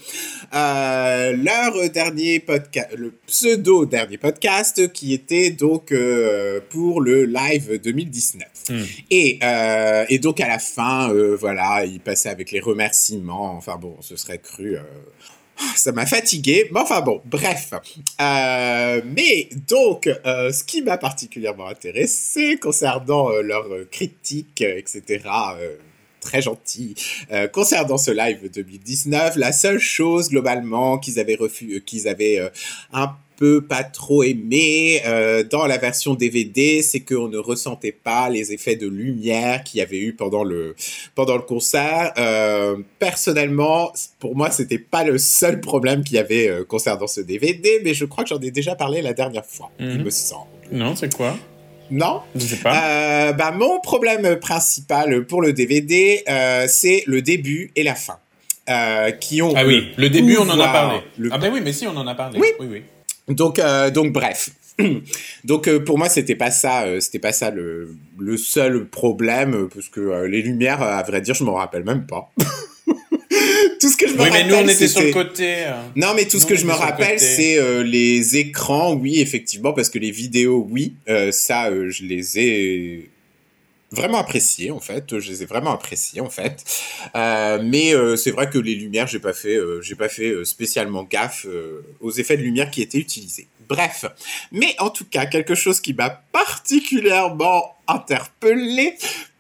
Leur dernier podcast, le pseudo dernier podcast qui était donc euh, pour le live 2019. Hmm. Et, euh, et donc à la fin, euh, voilà, il passait avec les remerciements. Enfin bon, ce serait cru. euh, Ça m'a fatigué, mais enfin bon, bref. Euh, mais donc, euh, ce qui m'a particulièrement intéressé concernant euh, leurs critiques, etc., très gentil, euh, concernant ce live 2019, la seule chose globalement qu'ils avaient refu- qu'ils avaient euh, un peu pas trop aimé euh, dans la version DVD, c'est qu'on ne ressentait pas les effets de lumière qu'il y avait eu pendant le pendant le concert. Euh, personnellement, pour moi, c'était pas le seul problème qu'il y avait euh, concernant ce DVD, mais je crois que j'en ai déjà parlé la dernière fois, il Mhm. me semble. non c'est quoi? Non? Je sais pas euh, bah, mon problème principal pour le DVD, euh, c'est le début et la fin. Euh, qui ont Ah oui, le début, on en a parlé. le- Ah ben oui, mais si, on en a parlé. Oui. oui, oui. Donc, euh, donc bref. Donc euh, pour moi c'était pas ça, euh, c'était pas ça le, le seul problème parce que les lumières, à vrai dire, je m'en rappelle même pas. tout ce que je me Oui, rappelle, mais nous, on était sur le côté. Non, mais tout ce que je me le rappelle, c'est euh, les écrans, oui, effectivement, parce que les vidéos, oui, euh, ça, euh, je les ai vraiment appréciés, en fait. Je les ai vraiment appréciés, en fait. Euh, mais euh, c'est vrai que les lumières, j'ai pas fait, euh, j'ai pas fait euh, spécialement gaffe euh, aux effets de lumière qui étaient utilisés. Bref, mais en tout cas, quelque chose qui m'a particulièrement interpellé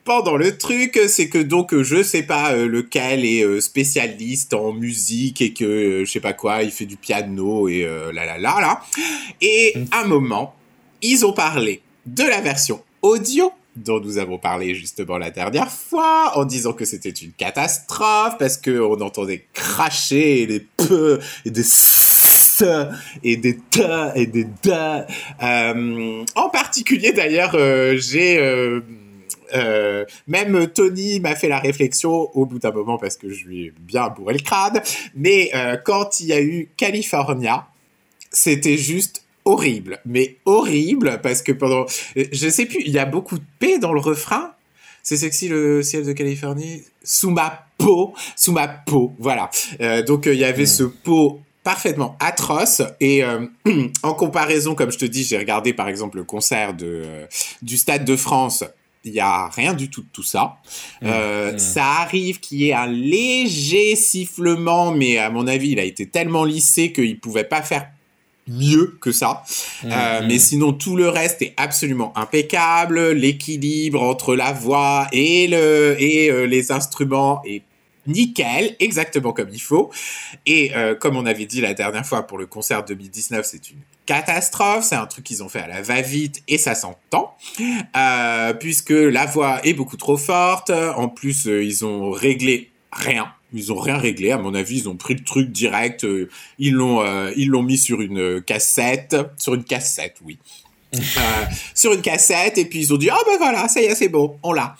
pendant le truc, c'est que donc je sais pas euh, lequel est euh, spécialiste en musique et que euh, je sais pas quoi, il fait du piano et euh, là là là là. Et à un moment, ils ont parlé de la version audio dont nous avons parlé justement la dernière fois, en disant que c'était une catastrophe parce que on entendait cracher des peu et des s et des ta et des da. Euh, en particulier d'ailleurs, euh, j'ai euh, même Tony m'a fait la réflexion au bout d'un moment parce que je lui ai bien bourré le crâne. Mais quand il y a eu California, c'était juste horrible, mais horrible parce que pendant, je sais plus, il y a beaucoup de P dans le refrain. C'est sexy le ciel de Californie sous ma peau, sous ma peau, voilà. Euh, donc euh, il y avait ce pot parfaitement atroce et euh, en comparaison, comme je te dis, j'ai regardé par exemple le concert de euh, du Stade de France. Il y a rien du tout de tout ça. Euh, mmh. Ça arrive qu'il y ait un léger sifflement, mais à mon avis, il a été tellement lissé qu'il pouvait pas faire mieux que ça. Mmh, Euh, mmh. Mais sinon, tout le reste est absolument impeccable. L'équilibre entre la voix et, le, et euh, les instruments est nickel, exactement comme il faut. Et euh, comme on avait dit la dernière fois pour le concert 2019, c'est une catastrophe, c'est un truc qu'ils ont fait à la va-vite et ça s'entend, puisque la voix est beaucoup trop forte, en plus ils ont réglé rien. Ils ont rien réglé, à mon avis, ils ont pris le truc direct, euh, ils l'ont, euh, ils l'ont mis sur une cassette, sur une cassette, oui, euh, sur une cassette. Et puis ils ont dit ah ben voilà ça y est c'est bon. On l'a.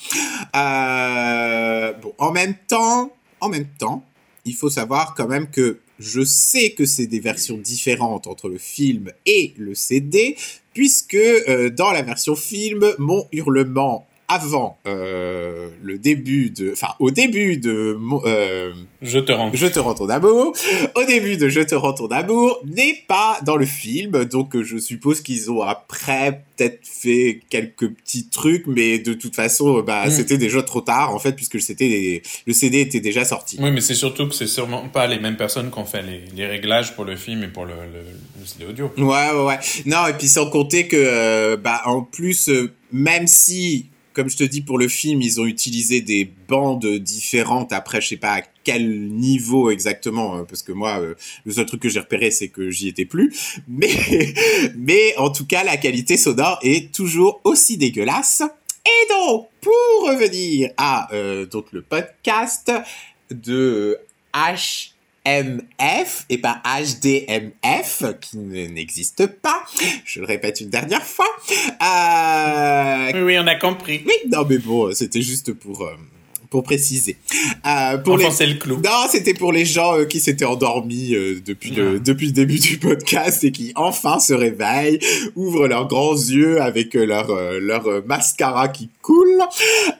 Euh, bon en même temps en même temps il faut savoir quand même que je sais que c'est des versions différentes entre le film et le CD puisque euh, dans la version film mon hurlement avant euh, le début de enfin au début de mon, euh, Je te rends. je te rends ton amour. Au début de Je te rends ton amour n'est pas dans le film, donc euh, je suppose qu'ils ont après peut-être fait quelques petits trucs, mais de toute façon, euh, bah Mm. c'était déjà trop tard en fait puisque c'était le CD était déjà sorti. Oui, mais c'est surtout que c'est sûrement pas les mêmes personnes qui ont fait les, les réglages pour le film et pour le, le, le CD audio. Ouais, ouais, ouais. Non, et puis sans compter que, euh, bah, en plus, même si, comme je te dis, pour le film, ils ont utilisé des bandes différentes, après, je sais pas à quel niveau exactement, euh, parce que moi, euh, le seul truc que j'ai repéré, c'est que j'y étais plus. Mais, mais en tout cas, la qualité sonore est toujours aussi dégueulasse. Et donc, pour revenir à euh, donc le podcast de HMF et pas HDMF qui ne- n'existe pas, je le répète une dernière fois. Euh, Oui, oui, on a compris. oui, non mais bon, c'était juste pour euh, pour préciser. Euh, pour les Enfoncer le clou. non, c'était pour les gens euh, qui s'étaient endormis euh, depuis, le, depuis le début du podcast et qui enfin se réveillent, ouvrent leurs grands yeux avec leur, leur mascara qui coule.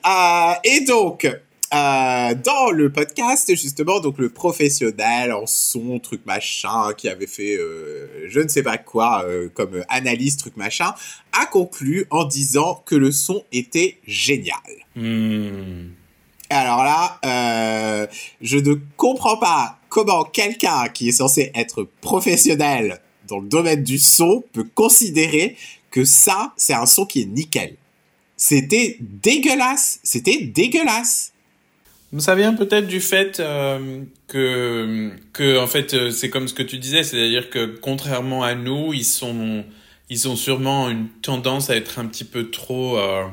Euh, et donc, euh, dans le podcast, justement, donc le professionnel en son, truc machin, qui avait fait euh, je ne sais pas quoi euh, comme analyse, truc machin, a conclu en disant que le son était génial. Hmm. Alors là, euh, je ne comprends pas comment quelqu'un qui est censé être professionnel dans le domaine du son peut considérer que ça, c'est un son qui est nickel. C'était dégueulasse. C'était dégueulasse. Ça vient peut-être du fait euh, que, que, en fait, euh, c'est comme ce que tu disais, c'est-à-dire que contrairement à nous, ils sont, ils ont sûrement une tendance à être un petit peu trop euh,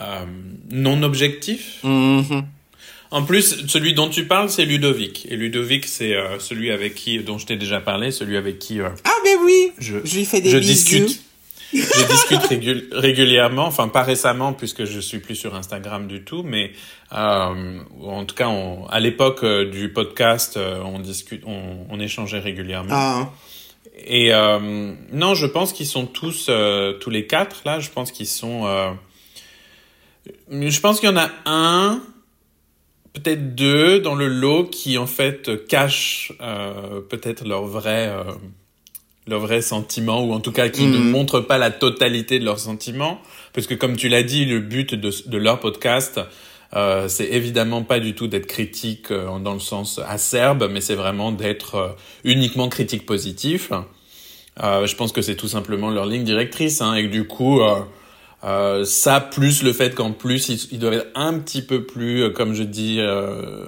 euh, non objectifs. Mhm. En plus, celui dont tu parles, c'est Ludovic. Et Ludovic, c'est euh, celui avec qui, dont je t'ai déjà parlé, celui avec qui euh, Ah mais oui, je, je lui fais des je bisous. discute. Je discute régul- régulièrement, enfin pas récemment puisque je suis plus sur Instagram du tout, mais euh, en tout cas on- à l'époque euh, du podcast, euh, on discute, on, on échangeait régulièrement. Ah, Et euh, non, je pense qu'ils sont tous, euh, tous les quatre là. Je pense qu'ils sont. euh, Je pense qu'il y en a un, peut-être deux dans le lot qui en fait cachent euh, peut-être leur vrai, euh, leur vrai sentiment ou en tout cas qui ne Mhm. montrent pas la totalité de leurs sentiments, parce que comme tu l'as dit, le but de, de leur podcast. Euh, c'est évidemment pas du tout d'être critique euh, dans le sens acerbe, mais c'est vraiment d'être euh, uniquement critique positif. Euh, je pense que c'est tout simplement leur ligne directrice, hein, et que du coup, euh, euh, ça plus le fait qu'en plus ils, ils doivent être un petit peu plus, euh, comme je dis, euh,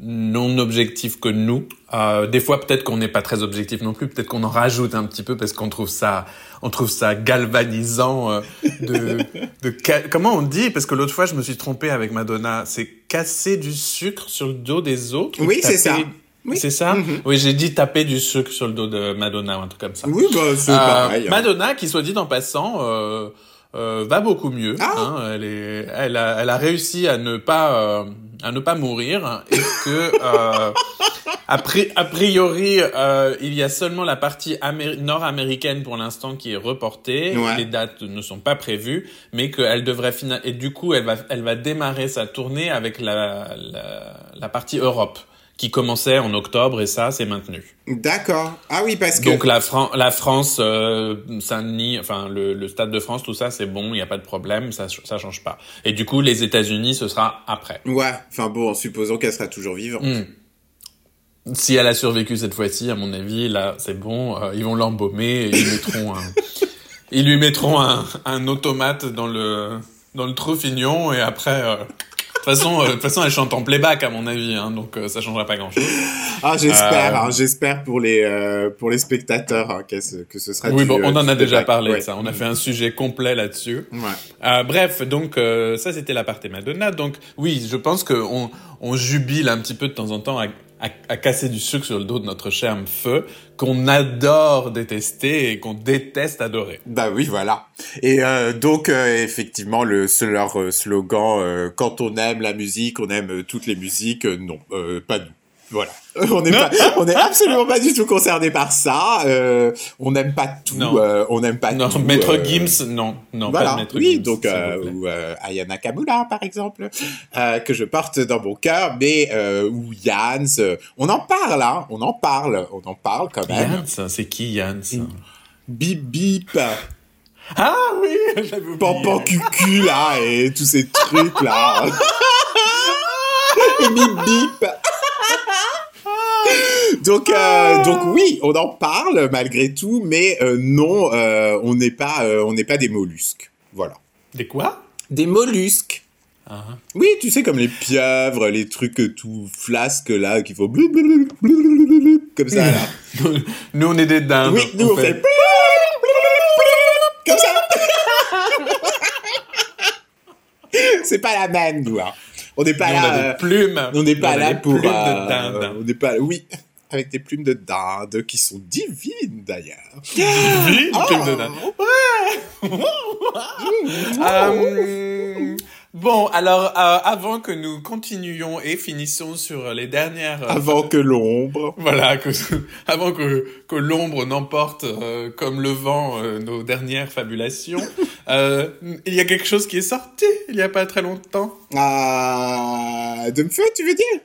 non objectifs que nous. Euh, des fois, peut-être qu'on n'est pas très objectif non plus. Peut-être qu'on en rajoute un petit peu parce qu'on trouve ça, on trouve ça galvanisant euh, de, de comment on dit? Parce que l'autre fois, je me suis trompé avec Madonna. C'est casser du sucre sur le dos des autres? ou Oui, c'est ça. Oui. C'est ça? Mhm. Oui, j'ai dit taper du sucre sur le dos de Madonna ou un truc comme ça. oui, bah, c'est Euh, pareil. hein. Madonna, qui soit dit en passant, euh, euh, va beaucoup mieux. Ah. hein. elle, est, elle, a, elle a réussi à ne pas, euh, à ne pas mourir et que euh, a, pri- a priori, euh, il y a seulement la partie améri- nord-américaine pour l'instant qui est reportée. Ouais. Les dates ne sont pas prévues, mais qu'elle devrait finir. Et du coup, elle va, elle va démarrer sa tournée avec la, la, la partie Europe qui commençait en octobre et ça, c'est maintenu. D'accord. Ah oui, parce que... Donc la, Fran la France, euh, Saint-Denis, enfin le, le Stade de France, tout ça, c'est bon, il n'y a pas de problème, ça ça change pas. Et du coup, les États-Unis, ce sera après. Ouais, enfin bon, en supposant qu'elle sera toujours vivante. Hmm. Si elle a survécu cette fois-ci, à mon avis, là, c'est bon, euh, ils vont l'embaumer, et ils mettront un, ils lui mettront un, un automate dans le dans le trou fignon et après, euh, façon, euh, de toute façon, elle chante en playback à mon avis, hein, donc euh, ça changera pas grand-chose. Ah, j'espère, Euh. hein, j'espère pour les euh, pour les spectateurs hein, que, ce, que ce sera. Oui, du, bon, euh, on en a déjà playback. parlé Ouais. ça. On a fait un sujet complet là-dessus. Ouais. Euh, bref, donc euh, ça c'était la partie Madonna. Donc oui, je pense qu'on on jubile un petit peu de temps en temps à, à, à casser du sucre sur le dos de notre cher feu qu'on adore détester et qu'on déteste adorer. Bah oui, voilà. Et euh, donc euh, effectivement, le leur euh, slogan euh, quand on aime la musique, on aime euh, toutes les musiques. euh, non, pas nous. Voilà. On n'est pas, on n'est absolument pas du tout concerné par ça. Euh, on n'aime pas tout. Euh, on n'aime pas Non, tout. Maître euh, Gims, non, non, voilà, pas Maître oui, Gims. donc euh, ou Ayana Kamura par exemple, que je porte dans mon cœur, mais ou euh, on en parle, hein, on en parle, on en parle quand même. Jans, c'est qui Jans Bip bip, Ah oui, j'avais pampan cucu là et tous ces trucs là. et bip bip. Donc, euh, donc oui, on en parle malgré tout, mais euh, non, euh, on n'est pas, euh, on n'est pas des mollusques. Voilà. Des quoi Des mollusques. Ah. Oui, tu sais, comme les pieuvres, les trucs euh, tout flasques là, qui font comme ça là. Nous on est des dindes. oui, nous on fait, blou, comme ça. C'est pas la même, nous. hein. On n'est pas Nous, on là. a euh, des plumes. on n'est pas là pour. plumes euh, de dinde. on n'est pas. Oui, avec des plumes de dinde qui sont divines d'ailleurs. Oui, Oh. plumes de dinde. Euh, bon, alors, euh, avant que nous continuions et finissions sur les dernières... euh, Avant que l'ombre. Voilà, que, avant que, que l'ombre n'emporte euh, comme le vent nos dernières fabulations, il y a quelque chose qui est sorti il y a pas très longtemps. Ah, de me feu, tu veux dire?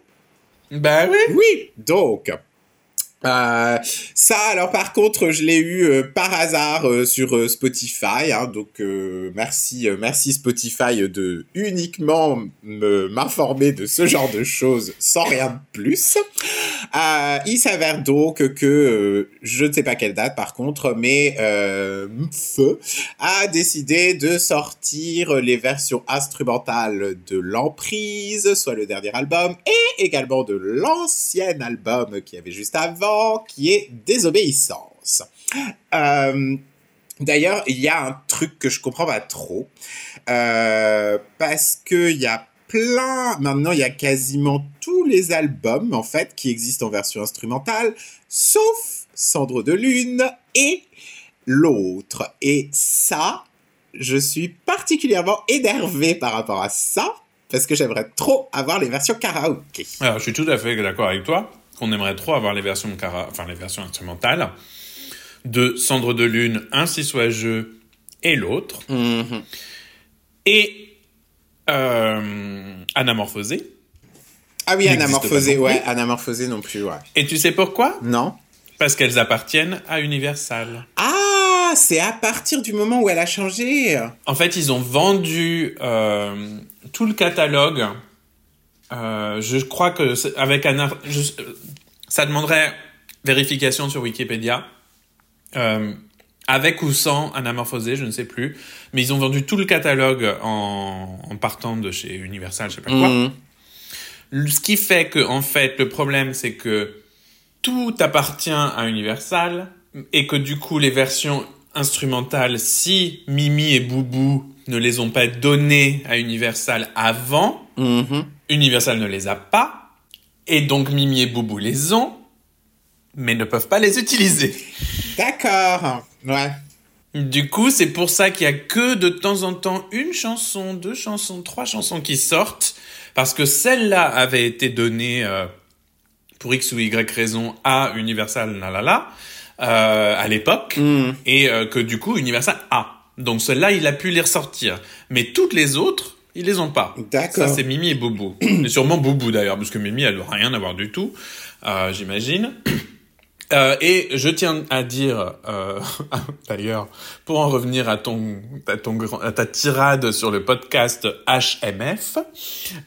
Bah oui. Oui, donc. Euh, ça, alors par contre, je l'ai eu euh, par hasard euh, sur euh, Spotify, hein, donc merci, merci Spotify de uniquement me m'informer de ce genre de choses sans rien de plus. Il s'avère donc que je ne sais pas quelle date par contre, mais Feu a décidé de sortir les versions instrumentales de l'Emprise, soit le dernier album, et également de l'ancien album qui avait juste avant, qui est Désobéissance. Euh, D'ailleurs, il y a un truc que je comprends pas trop, euh, parce que il y a plein, maintenant il y a quasiment tous les albums en fait qui existent en version instrumentale, sauf Cendre de Lune et l'autre. Et ça, je suis particulièrement énervé par rapport à ça, parce que j'aimerais trop avoir les versions karaoké. Alors, je suis tout à fait d'accord avec toi qu'on aimerait trop avoir les versions cara... enfin les versions instrumentales de Cendre de Lune, ainsi soit jeu et l'autre Mhm. et euh, Anamorphosé. Ah oui, Anamorphosé, ouais. Anamorphosé non plus, ouais. Et tu sais pourquoi? Non Parce qu'elles appartiennent à Universal. Ah, c'est à partir du moment où elle a changé. En fait, ils ont vendu euh, tout le catalogue. Euh, je crois que avec je- euh, ça demanderait vérification sur Wikipédia. Euh, avec ou sans Anamorphosé, je ne sais plus. Mais ils ont vendu tout le catalogue en, en partant de chez Universal, je sais pas quoi. Mhm. Ce qui fait que, en fait, le problème, c'est que tout appartient à Universal et que du coup, les versions instrumentales, si Mimi et Boubou ne les ont pas données à Universal avant, Mhm. Universal ne les a pas et donc Mimi et Boubou les ont, mais ne peuvent pas les utiliser. D'accord. Ouais. Du coup, c'est pour ça qu'il y a que de temps en temps une chanson, deux chansons, trois chansons qui sortent, parce que celle-là avait été donnée euh, pour X ou Y raison à Universal Nalala euh, à l'époque, Mhm. et euh, que du coup Universal a. Donc celle-là, il a pu les ressortir, mais toutes les autres, ils les ont pas. D'accord. Ça, c'est Mimi et Boubou. et sûrement Boubou d'ailleurs, parce que Mimi, elle doit rien avoir du tout, euh, j'imagine. Euh, et je tiens à dire, euh, d'ailleurs, pour en revenir à ton, à ton à ta tirade sur le podcast HMF,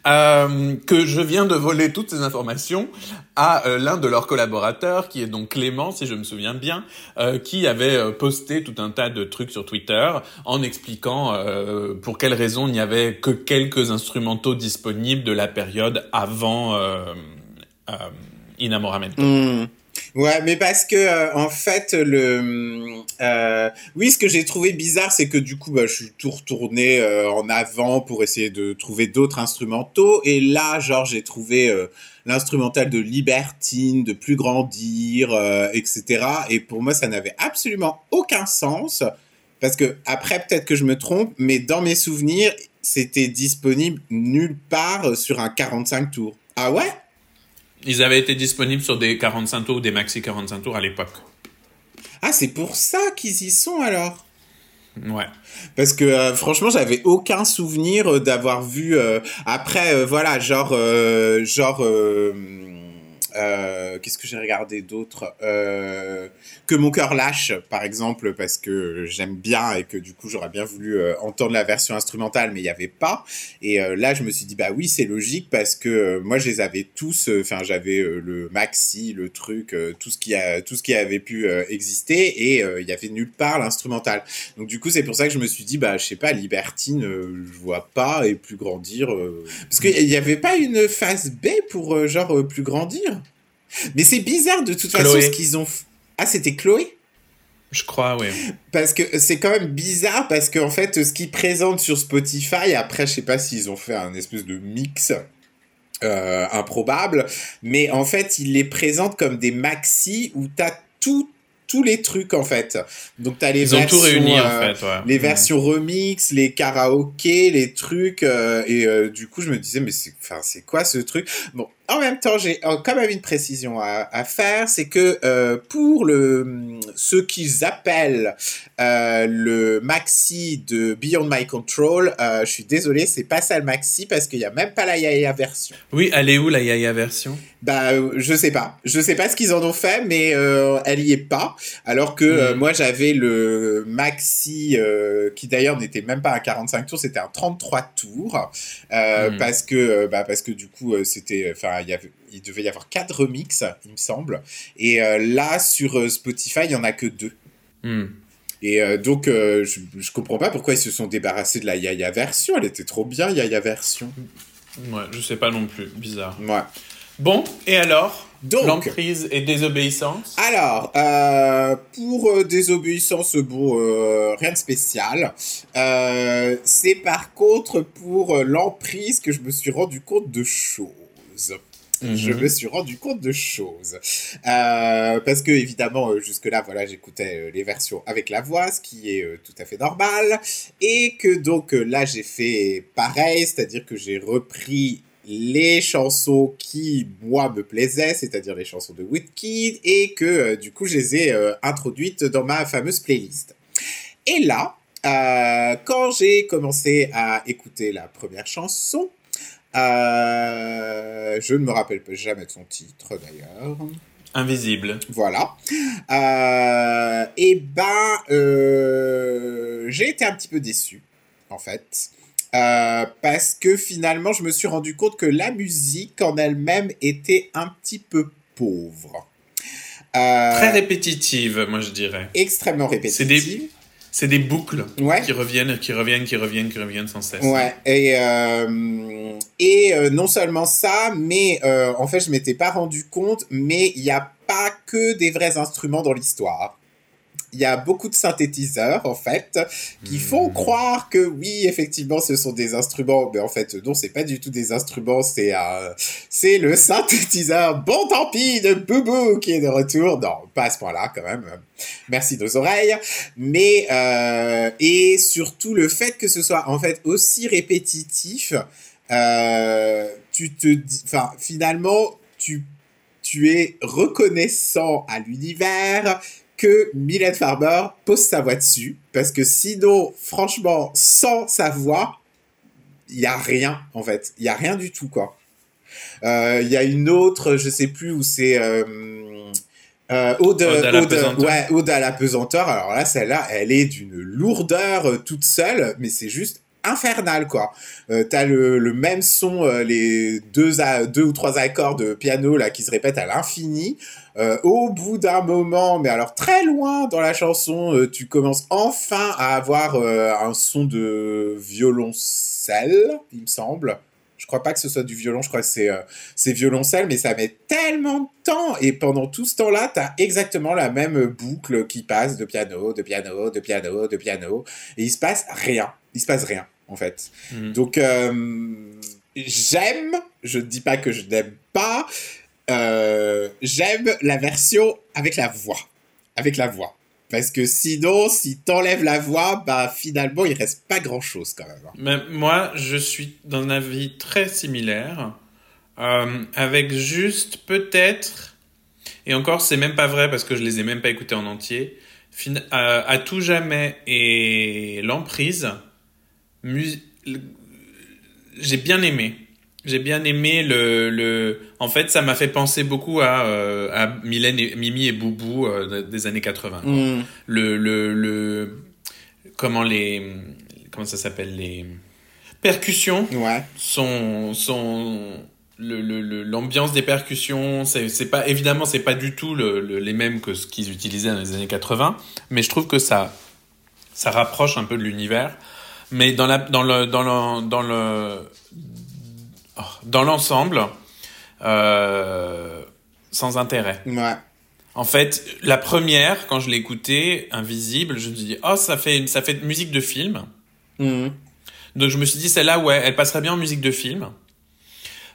euh, que je viens de voler toutes ces informations à l'un de leurs collaborateurs, qui est donc Clément, si je me souviens bien, qui avait posté tout un tas de trucs sur Twitter en expliquant pour quelles raisons il n'y avait que quelques instrumentaux disponibles de la période avant euh, Inamoramento. Hmm. Ouais, mais parce que euh, en fait le euh, oui, ce que j'ai trouvé bizarre, c'est que du coup, bah, je suis tout retourné euh, en avant pour essayer de trouver d'autres instrumentaux, et là, genre, j'ai trouvé euh, l'instrumental de Libertine, de Plus grandir, euh, etc. Et pour moi, ça n'avait absolument aucun sens, parce que après, peut-être que je me trompe, mais dans mes souvenirs, c'était disponible nulle part sur un 45 tours. Ah ouais? Ils avaient été disponibles sur des 45 tours ou des maxi 45 tours à l'époque. Ah, c'est pour ça qu'ils y sont alors? Ouais. Parce que euh, franchement, j'avais aucun souvenir euh, d'avoir vu. euh, après, euh, voilà, genre, genre, euh, qu'est-ce que j'ai regardé d'autre? Euh, Que mon cœur lâche, par exemple, parce que j'aime bien et que du coup, j'aurais bien voulu euh, entendre la version instrumentale, mais il n'y avait pas. Et là, je me suis dit, bah oui, c'est logique parce que moi, je les avais tous. Enfin, j'avais le maxi, le truc, tout ce qui a, tout ce qui avait pu exister, et il y avait nulle part l'instrumental. Donc du coup, c'est pour ça que je me suis dit, bah, je sais pas, Libertine, je vois pas, et plus grandir. Parce qu'il n'y avait pas une phase B pour genre plus grandir. Mais c'est bizarre de toute façon ce qu'ils ont. Ah, c'était Chloé? Je crois, oui. parce que c'est quand même bizarre parce qu'en fait ce qu'ils présentent sur Spotify après je sais pas s'ils ont fait un espèce de mix euh, improbable mais en fait ils les présentent comme des maxi où t'as tout tous les trucs en fait donc t'as les Ils ont tout versions, réuni, en euh, fait. Ouais. les Mm. versions remix, les karaokés, les trucs, euh, et euh, du coup je me disais mais c'est, enfin c'est quoi ce truc? Bon, en même temps j'ai quand même une précision à, à faire, c'est que euh, pour le ce qu'ils appellent euh, le maxi de Beyond My Control, euh, je suis désolé, c'est pas ça le maxi parce qu'il y a même pas la Yaya version. Oui, elle est où la Yaya version? Bah, je sais pas. Je sais pas ce qu'ils en ont fait, mais elle y est pas. Alors que Mhm. moi, j'avais le maxi, qui d'ailleurs n'était même pas un 45 tours, c'était un 33 tours. Mhm. Parce que, bah, parce que du coup, c'était, enfin, il y avait, il devait y avoir quatre remixes, il me semble. Et euh, là, sur euh, Spotify, il y en a que deux. Hmm. Et euh, donc, euh, je, je comprends pas pourquoi ils se sont débarrassés de la Yaya version. Elle était trop bien, Yaya version. Ouais, je sais pas non plus. Bizarre. Ouais. Bon, et alors? Donc, L'emprise et désobéissance? Alors, euh, pour désobéissance, bon, rien de spécial. C'est par contre pour l'emprise que je me suis rendu compte de choses. Je Mhm. me suis rendu compte de choses. Euh, parce que, évidemment, euh, jusque-là, voilà, j'écoutais euh, les versions avec la voix, ce qui est tout à fait normal. Et que donc là, j'ai fait pareil, c'est-à-dire que j'ai repris les chansons qui, moi, me plaisaient, c'est-à-dire les chansons de Woodkid, et que, du coup, je les ai introduites dans ma fameuse playlist. Et là, quand j'ai commencé à écouter la première chanson, euh, je ne me rappelle jamais de son titre d'ailleurs. Invisible. Voilà. Euh, et ben, euh, j'ai été un petit peu déçu, en fait. Euh, parce que finalement, je me suis rendu compte que la musique en elle-même était un petit peu pauvre. Très répétitive, moi je dirais. extrêmement C'est répétitive. C'est des boucles Ouais. qui reviennent, qui reviennent, qui reviennent, qui reviennent sans cesse. Ouais, et, euh, et euh, non seulement ça, mais euh, en fait, je m'étais pas rendu compte, mais il n'y a pas que des vrais instruments dans l'histoire. Il y a beaucoup de synthétiseurs, en fait, qui font croire que oui, effectivement, ce sont des instruments, mais en fait, non, c'est pas du tout des instruments, c'est c'est le synthétiseur, bon tant pis, de Boubou qui est de retour. Non, pas à ce point-là, quand même. Merci nos oreilles. Mais, euh, et surtout le fait que ce soit, en fait, aussi répétitif, euh, tu te dis, enfin, finalement, tu, tu es reconnaissant à l'univers que Mylène Farmer pose sa voix dessus, parce que sinon, franchement, sans sa voix, il y a rien, en fait. Il y a rien du tout, quoi. Euh, Il y a une autre, je sais plus où c'est... euh, Euh, Ode, Ode à la pesanteur. ouais, Ode à la pesanteur. Alors là, celle-là, elle est d'une lourdeur euh, toute seule, mais c'est juste infernal, quoi. Euh, T'as le, le même son, euh, les deux, à, deux ou trois accords de piano là qui se répètent à l'infini. Euh, au bout d'un moment, mais alors très loin dans la chanson, euh, tu commences enfin à avoir euh, un son de violoncelle, il me semble. Je crois pas que ce soit du violon, je crois que c'est c'est violoncelle, mais ça met tellement de temps. Et pendant tout ce temps-là, t'as exactement la même boucle qui passe de piano, de piano, de piano, de piano. Et il se passe rien. Il se passe rien, en fait. Mhm. Donc, j'aime, je ne dis pas que je n'aime pas, euh, j'aime la version avec la voix. Avec la voix. Parce que sinon, si t'enlèves la voix, bah finalement, il reste pas grand-chose quand même. hein. Moi, je suis d'un avis très similaire, euh, avec juste peut-être, et encore, c'est même pas vrai parce que je les ai même pas écoutés en entier, fin- euh, à tout jamais et l'emprise, j'ai bien aimé. J'ai bien aimé le, le... En fait, ça m'a fait penser beaucoup à, euh, à Mylène et, Mimi et Boubou euh, des années 80. quoi Mm. le, le, le comment les comment ça s'appelle les percussions Ouais. sont sont le- le- le- l'ambiance des percussions c'est pas évidemment c'est pas du tout le, le- les mêmes que ce qu'ils utilisaient dans les années 80 mais je trouve que ça ça rapproche un peu de l'univers mais dans la dans le dans le dans le dans l'ensemble euh, sans intérêt Ouais. en fait, la première, quand je l'ai écoutée, Invisible, je me suis dit, oh, ça fait, ça fait musique de film. Mm. Donc je me suis dit, celle-là, ouais, elle passerait bien en musique de film.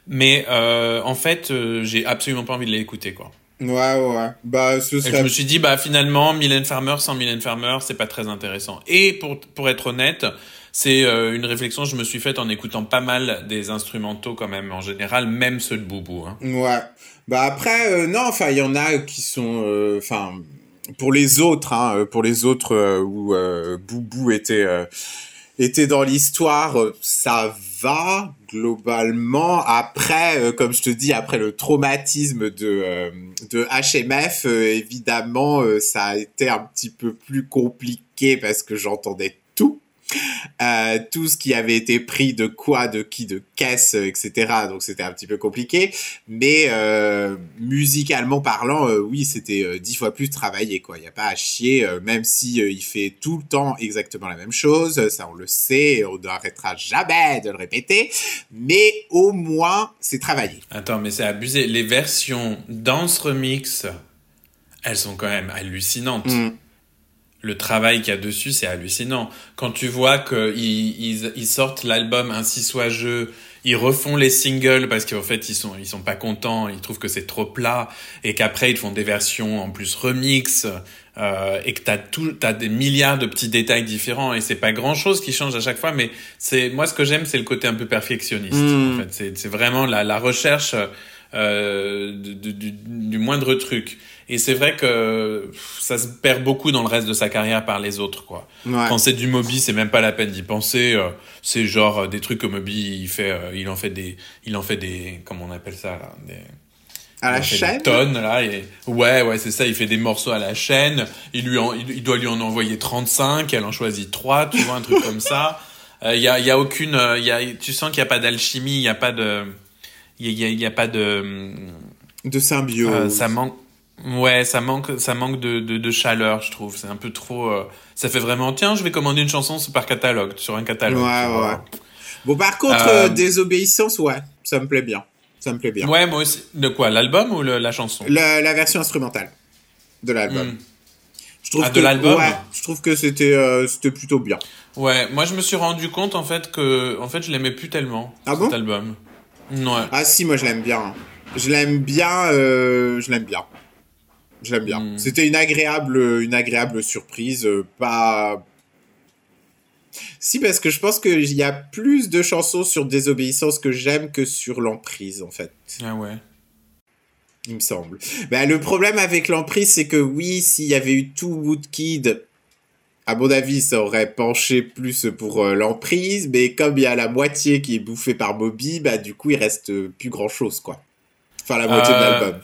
Mais euh, en fait, euh, j'ai absolument pas envie de l'écouter, quoi. Ouais, ouais. Bah, ce je me suis dit, bah finalement, Mylène Farmer sans Mylène Farmer, c'est pas très intéressant. Et pour, pour être honnête, c'est euh, une réflexion que je me suis faite en écoutant pas mal des instrumentaux quand même, en général, même ceux de Boubou. Hein. Ouais. Bah après, euh, non, enfin, il y en a qui sont, euh, enfin, pour les autres, hein, pour les autres où Boubou était, était dans l'histoire, ça va globalement. Après, comme je te dis, après le traumatisme de de HMF, évidemment, ça a été un petit peu plus compliqué parce que j'entendais. Euh, tout ce qui avait été pris de quoi, de qui, de caisse, euh, etc. Donc c'était un petit peu compliqué. Mais euh, musicalement parlant, euh, oui, c'était euh, dix fois plus travaillé. quoi. Il n'y a pas à chier, euh, même si euh, il fait tout le temps exactement la même chose. euh, Ça, on le sait, on n'arrêtera jamais de le répéter. Mais au moins, c'est travaillé. Attends, mais c'est abusé. Les versions dance remix, elles sont quand même hallucinantes. Mm. Le travail qu'il y a dessus, c'est hallucinant. Quand tu vois qu'ils ils, ils sortent l'album Ainsi soit jeu, ils refont les singles parce qu'en fait ils sont ils sont pas contents, ils trouvent que c'est trop plat et qu'après ils font des versions en plus remix euh, et que t'as tout t'as des milliards de petits détails différents et c'est pas grand chose qui change à chaque fois mais c'est moi ce que j'aime c'est le côté un peu perfectionniste en fait c'est c'est vraiment la la recherche euh, de- du, du moindre truc et c'est vrai que ça se perd beaucoup dans le reste de sa carrière par les autres quoi Ouais. quand c'est du Moby, c'est même pas la peine d'y penser. euh, c'est genre euh, des trucs que Moby, il fait, euh, il en fait des, il en fait des, comment on appelle ça là, des, À la chaîne. des tonnes là. Et ouais, ouais, c'est ça. Il fait des morceaux à la chaîne. Il lui, en, il, doit lui en envoyer 35. Elle en choisit trois. Tu vois un truc comme ça. Il y a, il y a aucune, il y a, tu sens qu'il y a pas d'alchimie. Il y a pas de, il y a, y a- pas de, De symbiose. euh, ça manque. Ouais, ça manque, ça manque de, de, de chaleur, je trouve. C'est un peu trop. euh, ça fait vraiment. Tiens, je vais commander une chanson par catalogue, sur un catalogue. Ouais, ouais. Bon, par contre, Euh, euh, désobéissance, ouais, ça me plaît bien. Ça me plaît bien. Ouais, moi aussi. De quoi L'album ou le- la chanson? La, la version instrumentale de l'album. Hmm. Je trouve Ah, de que, l'album? Ouais, je trouve que c'était euh, c'était plutôt bien. Ouais, moi je me suis rendu compte en fait que en fait je l'aimais plus tellement Ah cet bon? album. Ouais. Ah si, moi je l'aime bien. Je l'aime bien, euh, je l'aime bien. Je l'aime bien. Hmm. C'était une agréable, une agréable surprise. euh, pas. Si, parce que je pense qu'il y a plus de chansons sur Désobéissance que j'aime que sur l'emprise, en fait. Ah ouais. Il me semble. Bah, le problème avec l'emprise, c'est que oui, s'il y avait eu tout Woodkid, à mon avis, ça aurait penché plus pour euh, l'emprise, mais comme il y a la moitié qui est bouffée par Moby, bah du coup, il reste plus grand chose, quoi. Enfin, la moitié de Euh, l'album.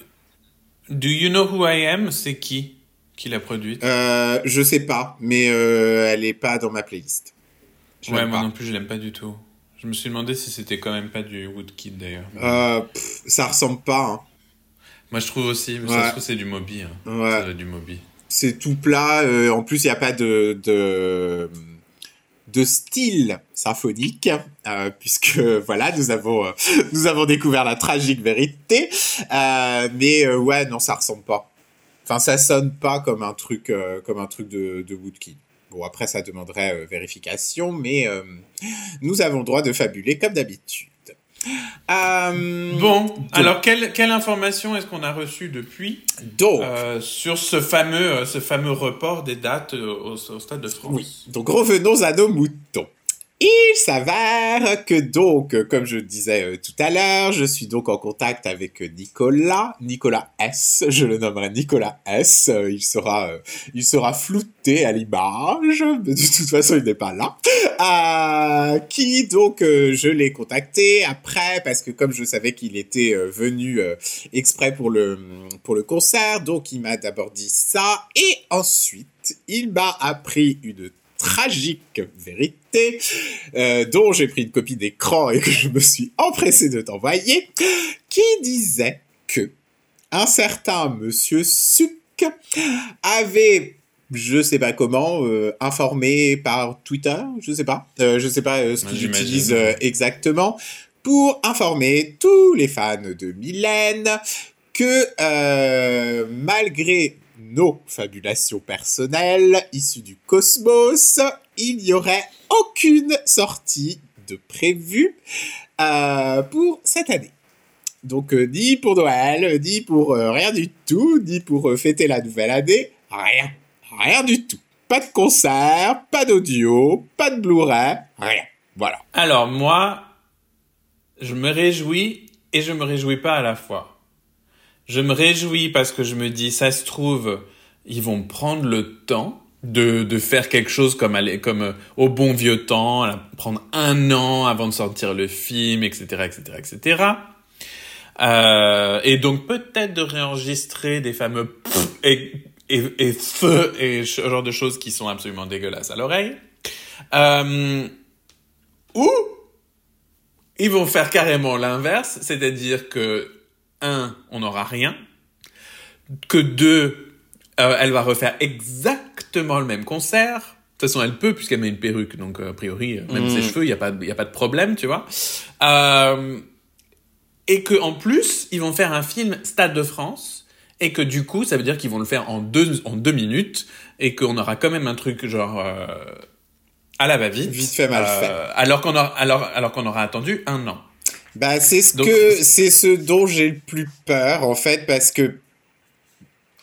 Do You Know Who I Am, c'est qui qui l'a produite? Euh, je sais pas, mais euh, elle est pas dans ma playlist. Je Ouais, moi pas. non plus, je l'aime pas du tout. Je me suis demandé si c'était quand même pas du Woodkid d'ailleurs. Pff, ça ressemble pas. hein. Moi je trouve aussi, mais Ouais. ça se trouve c'est du Moby. Hein. Ouais. Ça doit être du Moby. C'est tout plat. euh, en plus, il n'y a pas de, style symphonique, euh, puisque voilà, nous avons, euh, nous avons découvert la tragique vérité. Mais ouais, non, ça ressemble pas. Enfin, ça sonne pas comme un truc, comme un truc de, de. Bon, après, ça demanderait vérification, mais nous avons droit de fabuler comme d'habitude. Euh, Bon, alors quelle, quelle information est-ce qu'on a reçue depuis donc, euh, sur ce fameux, euh, ce fameux report des dates au, au Stade de France? Oui, donc revenons à nos moutons. Il s'avère que donc, comme je disais euh, tout à l'heure, je suis donc en contact avec euh, Nicolas, Nicolas S, je le nommerai Nicolas S, euh, il sera, il sera flouté à l'image, mais de toute façon il n'est pas là, Euh, qui donc je l'ai contacté après parce que comme je savais qu'il était venu exprès pour le, pour le concert, donc il m'a d'abord dit ça, et ensuite il m'a appris une tragique vérité euh, dont j'ai pris une copie d'écran et que je me suis empressé de t'envoyer, qui disait que un certain monsieur Suc avait je sais pas comment, euh, informé par Twitter, je sais pas, euh, je sais pas euh, ce Ouais, qu'il j'imagine. utilise euh, exactement, pour informer tous les fans de Mylène que malgré nos fabulations personnelles issues du cosmos, il n'y aurait aucune sortie de prévue euh, pour cette année. Donc euh, ni pour Noël, ni pour euh, rien du tout, ni pour euh, fêter la nouvelle année, rien, rien du tout. Pas de concert, pas d'audio, pas de Blu-ray, rien. Voilà. Alors moi, je me réjouis et je me réjouis pas à la fois. Je me réjouis parce que je me dis, ça se trouve, ils vont prendre le temps de, de faire quelque chose comme, aller, comme euh, au bon vieux temps, prendre un an avant de sortir le film, etc., etc., etc. Euh, et donc peut-être de réenregistrer des fameux et, et, et feu et ce genre de choses qui sont absolument dégueulasses à l'oreille. Euh, ou ils vont faire carrément l'inverse, c'est-à-dire que un, on n'aura rien, que deux, euh, elle va refaire exactement le même concert. De toute façon, elle peut puisqu'elle met une perruque, donc euh, a priori, euh, même Mm. ses cheveux, il y a pas, y a pas de problème, tu vois. Euh, et que en plus, ils vont faire un film Stade de France, et que du coup, ça veut dire qu'ils vont le faire en deux en deux minutes, et qu'on aura quand même un truc genre euh, à la va-vite, Vite fait, mal fait. alors qu'on aura alors alors qu'on aura attendu un an. Bah, c'est ce Donc- que c'est ce dont j'ai le plus peur en fait parce que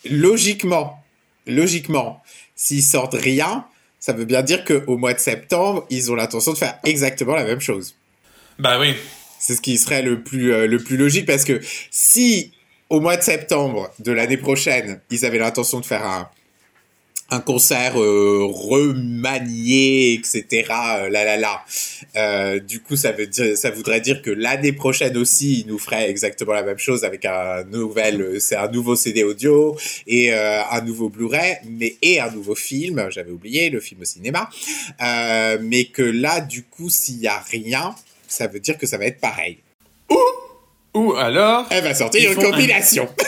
logiquement, logiquement, s'ils sortent rien, ça veut bien dire que au mois de septembre, ils ont l'intention de faire exactement la même chose. Bah oui. C'est ce qui serait le plus euh, le plus logique parce que si au mois de septembre de l'année prochaine, ils avaient l'intention de faire un un concert euh, remanié, etc. euh, là là là. Euh, du coup, ça veut dire, ça voudrait dire que l'année prochaine aussi, ils nous feraient exactement la même chose avec un nouvel, euh, c'est un nouveau CD audio et euh, un nouveau Blu-ray, mais et un nouveau film. J'avais oublié le film au cinéma, mais que là, du coup, s'il y a rien, ça veut dire que ça va être pareil. Ou alors Elle va sortir une un- compilation.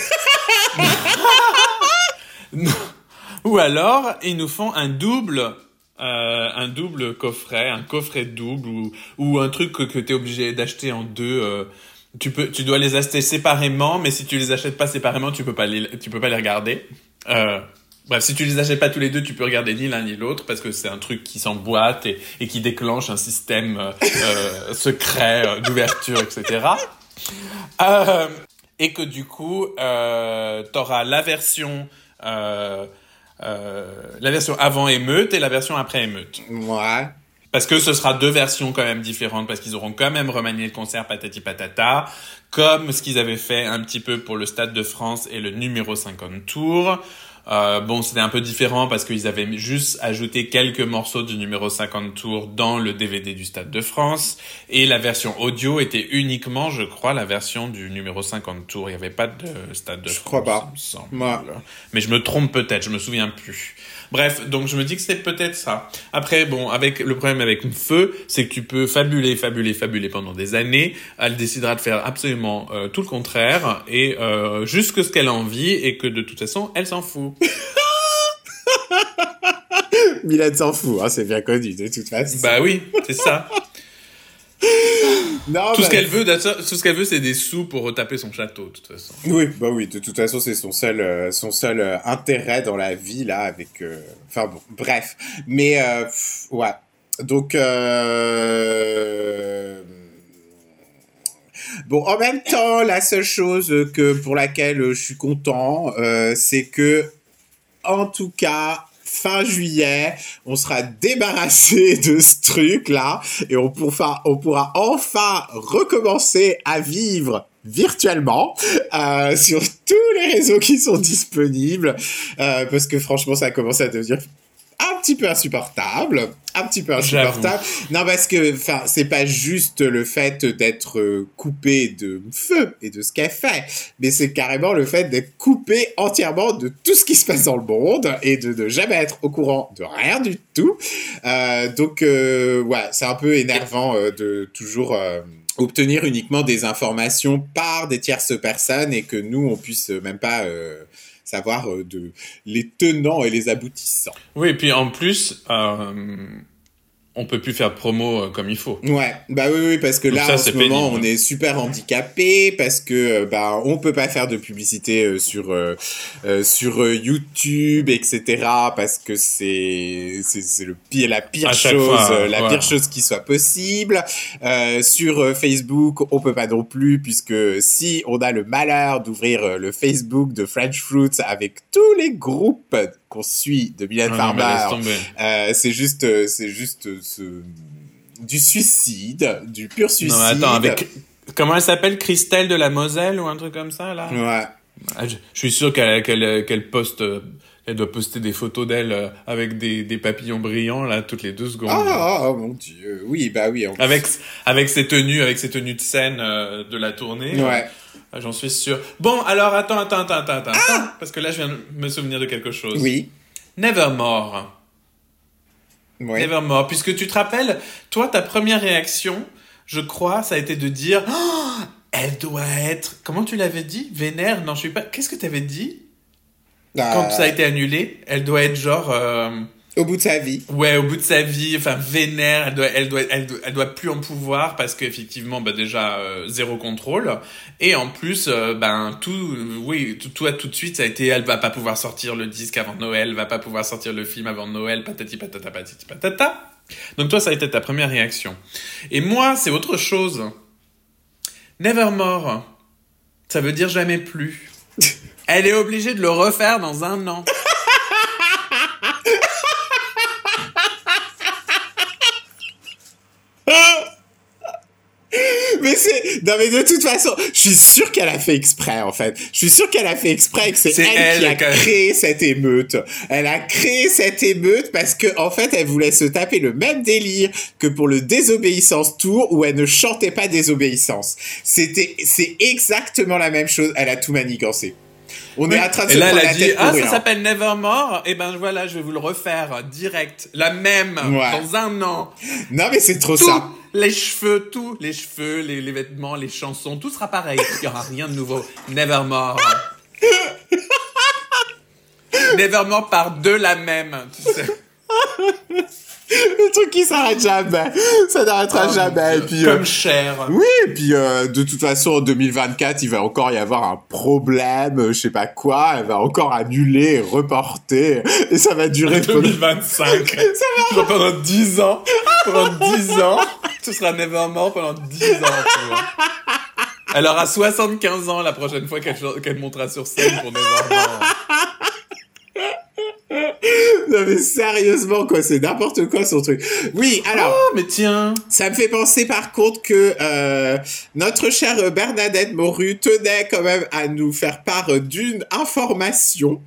Ou alors, ils nous font un double, euh, un double coffret, un coffret double ou, un truc que, que tu es obligé d'acheter en deux. euh, tu peux, tu dois les acheter séparément, mais si tu les achètes pas séparément, tu peux pas les, tu peux pas les regarder. Euh, bref, si tu les achètes pas tous les deux, tu peux regarder ni l'un ni l'autre parce que c'est un truc qui s'emboîte et, qui déclenche un système euh, secret d'ouverture, etc. Et que du coup, euh, t'auras la version, la version avant émeute et la version après émeute. Ouais. Parce que ce sera deux versions quand même différentes, parce qu'ils auront quand même remanié le concert patati patata, comme ce qu'ils avaient fait un petit peu pour le Stade de France et le numéro 50 tours. Euh, bon, c'était un peu différent parce qu'ils avaient juste ajouté quelques morceaux du numéro 50 tours dans le DVD du Stade de France. Et la version audio était uniquement, je crois, la version du numéro 50 tours. Il n'y avait pas de Stade de Je France. crois pas. Moi. Mais je me trompe peut-être, je me souviens plus. Bref, donc je me dis que c'est peut-être ça. Après, bon, avec le problème avec feu, c'est que tu peux fabuler, fabuler, fabuler pendant des années. Elle décidera de faire absolument euh, tout le contraire et euh, juste que ce qu'elle a envie et que de toute façon, elle s'en fout. Mylène s'en fout, hein, c'est bien connu de toute façon. bah oui, c'est ça. non, Tout ce bah, qu'elle veut, tout ce qu'elle veut, c'est des sous pour retaper son château, de toute façon. Oui, bah oui, de toute façon, c'est son seul, euh, son seul euh, intérêt dans la vie, là, avec... euh, Enfin bon, bref. Mais, pff, ouais. Donc. Bon, en même temps, la seule chose que pour laquelle je suis content, c'est que, en tout cas, fin juillet, on sera débarrassé de ce truc-là et on pourra, enfin recommencer à vivre virtuellement euh, sur tous les réseaux qui sont disponibles euh, parce que franchement ça a commencé à devenir un petit peu insupportable, un petit peu insupportable. Non, parce que, enfin, c'est pas juste le fait d'être euh, coupé de feu et de ce qu'elle fait, mais c'est carrément le fait d'être coupé entièrement de tout ce qui se passe dans le monde et de ne jamais être au courant de rien du tout. Euh, donc, euh, ouais, c'est un peu énervant euh, de toujours obtenir uniquement des informations par des tierces personnes et que nous, on puisse même pas euh, savoir euh, de les tenants et les aboutissants. Oui, et puis en plus, euh, on peut plus faire de promo euh, comme il faut. Ouais, bah oui, oui, parce que Donc là, ça, en ce moment, on est super handicapé parce que euh, bah on peut pas faire de publicité euh, sur euh, sur YouTube, etc. Parce que c'est c'est c'est le pire, la pire chose, fois, la ouais. pire chose qui soit possible. Euh, sur Facebook, on peut pas non plus puisque si on a le malheur d'ouvrir le Facebook de French Fruits avec tous les groupes qu'on suit de Mylène Ah Farmer, tomber. euh, c'est juste, euh, c'est juste euh, ce du suicide, du pur suicide. Non, mais attends, avec comment elle s'appelle, Christelle de la Moselle ou un truc comme ça là? Ouais. Ah, je, je suis sûr qu'elle qu'elle qu'elle poste, elle doit poster des photos d'elle avec des, des papillons brillants là toutes les deux secondes. Ah, oh, mon dieu. Oui, bah oui. en- Avec avec ses tenues, avec ses tenues de scène euh, de la tournée. Ouais. Ah, J'en suis sûr. Bon, alors attends, attends, attends, attends, attends, attends, parce que là je viens de me souvenir de quelque chose. Ah Oui. Nevermore. Ouais. Nevermore. Puisque tu te rappelles, toi, ta première réaction, je crois, ça a été de dire Oh, elle doit être. Comment tu l'avais dit? Vénère? Non, je suis pas. Qu'est-ce que tu avais dit quand Ah, ça a été annulé Elle doit être genre. euh, Au bout de sa vie. Ouais, au bout de sa vie, enfin vénère, elle doit, elle doit, elle doit, elle doit plus en pouvoir parce qu'effectivement, bah déjà euh, zéro contrôle et en plus, euh, ben tout, oui, tout, tout, tout de suite, ça a été, elle va pas pouvoir sortir le disque avant Noël, va pas pouvoir sortir le film avant Noël, patati patata patati patata. Donc toi, ça a été ta première réaction. Et moi, c'est autre chose. Nevermore, ça veut dire jamais plus. Elle est obligée de le refaire dans un an. Mais c'est. Non, mais de toute façon, je suis sûr qu'elle a fait exprès, en fait. Je suis sûr qu'elle a fait exprès et que c'est elle, qui elle a qui a- créé cette émeute. Elle a créé cette émeute parce que, en fait, elle voulait se taper le même délire que pour le désobéissance tour où elle ne chantait pas désobéissance. C'était, c'est exactement la même chose. Elle a tout manigancé. On est en train de Et se là, prendre elle la a dit, tête ah, ça s'appelle Nevermore. Et ben voilà, je vais vous le refaire direct. La même, Ouais. dans un an. Non, mais c'est trop Tout, ça. les cheveux, tout, les cheveux, les, les vêtements, les chansons, tout sera pareil. Il y aura rien de nouveau. Nevermore. Nevermore par deux la même. Tu sais. Le truc qui s'arrête jamais. Ça n'arrêtera jamais. Et puis, euh, Comme cher. Oui, et puis euh, de toute façon, en 2024, il va encore y avoir un problème, euh, je sais pas quoi, elle va encore annuler, reporter, et ça va durer pendant... 2025. Genre pendant 10 ans. Pendant 10 ans. Ce sera Nevermore pendant 10 ans, tu vois. Elle aura 75 ans la prochaine fois qu'elle qu'elle montera sur scène pour Nevermore. Non mais sérieusement, quoi, c'est n'importe quoi son truc. Oui, alors... Oh, mais tiens. Ça me fait penser par contre que euh, notre chère Bernadette Moru tenait quand même à nous faire part d'une information.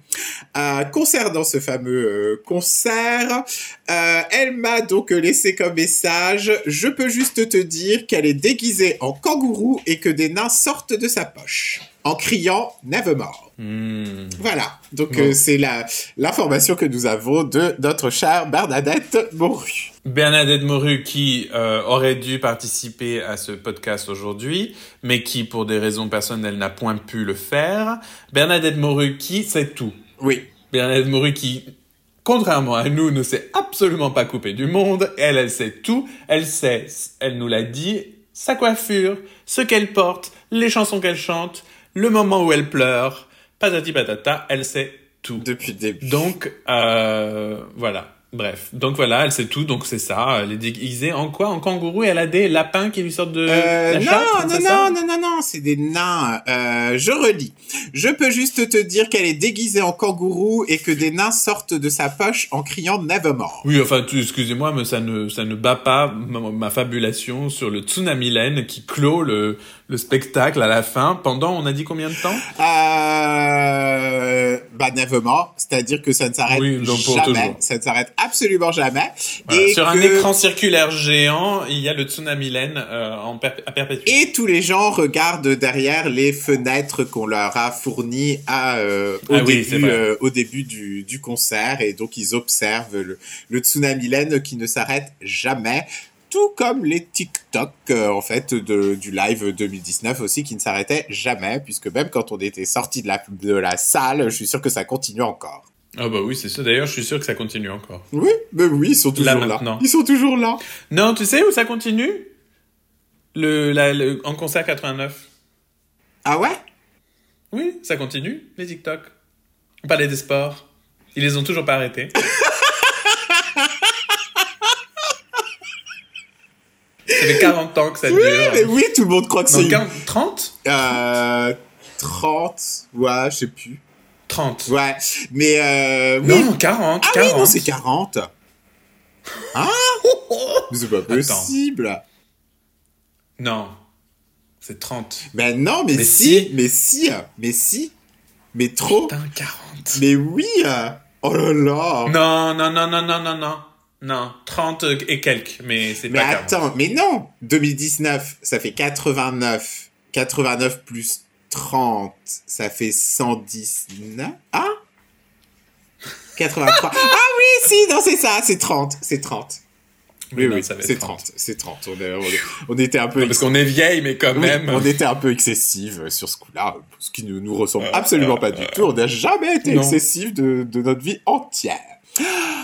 Euh, concernant ce fameux euh, concert, elle m'a donc laissé comme message Je peux juste te dire qu'elle est déguisée en kangourou et que des nains sortent de sa poche en criant Nevermore. Hmm. Voilà, donc Bon. euh, c'est la l'information que nous avons de notre chère Bernadette Moru. Bernadette Moru qui euh, aurait dû participer à ce podcast aujourd'hui, mais qui pour des raisons personnelles n'a point pu le faire. Bernadette Moru qui sait tout. Oui, Bernadette Moru qui, contrairement à nous, ne s'est absolument pas coupée du monde. Elle, elle sait tout. Elle sait, elle nous l'a dit, sa coiffure, ce qu'elle porte, les chansons qu'elle chante, le moment où elle pleure, patati patata, elle sait tout. depuis le début. Donc, euh, voilà. Bref. Donc voilà, elle sait tout. Donc c'est ça. Elle est déguisée en quoi? En kangourou et elle a des lapins qui lui sortent de Euh, la non, chatte, non, ça non, non, non, non, c'est des nains. Euh, je relis. Je peux juste te dire qu'elle est déguisée en kangourou et que des nains sortent de sa poche en criant Nevermore. Oui, enfin, excusez-moi, mais ça ne, ça ne bat pas ma, ma fabulation sur le tsunami laine qui clôt le, le spectacle à la fin pendant, on a dit combien de temps? Euh, bah, c'est-à-dire que ça ne s'arrête Oui, jamais. Ça ne s'arrête absolument jamais. Voilà, et Sur un écran circulaire géant, il y a le tsunami laine euh, en à perpétuité. Et tous les gens regardent derrière les fenêtres qu'on leur a fournies à, euh, au, Ah début, euh, au début du, du concert. Et donc, ils observent le, le tsunami laine qui ne s'arrête jamais. Tout comme les TikTok, euh, en fait, de, du live 2019 aussi, qui ne s'arrêtait jamais, puisque même quand on était sorti de la, de la salle, je suis sûr que ça continue encore. Ah bah oui, c'est ça. D'ailleurs, je suis sûr que ça continue encore. Oui, mais oui, ils sont toujours Là, là. maintenant. Ils sont toujours là. Non, tu sais où ça continue? Le, la- le- En concert 89. Ah ouais? Oui, ça continue, les TikTok. On parlait des sports. Ils les ont toujours pas arrêtés. ça fait 40 ans que ça Oui, dure. mais oui, tout le monde croit que c'est... une- 40 30 Euh, 30, ouais, je sais plus. 30. Ouais, mais euh, oui. Non, 40. ah 40. oui, non, c'est 40. Hein? Mais c'est pas Attends. possible. Non, c'est 30. Mais non, mais, Mais si, si. mais si, mais si, mais trop. Putain, 40. Mais oui. Oh là là. Non, non, non, non, non, non, non. Non, 30 et quelques, mais c'est mais pas 40. attends, mais non. 2019, ça fait 89. 89 plus 30, ça fait 119. Ah 83. ah oui, si, non, c'est ça, c'est 30. C'est 30. Oui, oui, c'est 30. C'est 30. On, est- on est- on était un peu. Non, parce qu'on est vieille, mais quand Oui, même. on était un peu excessive sur ce coup-là, ce qui ne nous ressemble absolument pas du tout. On n'a jamais été excessif de, de notre vie entière.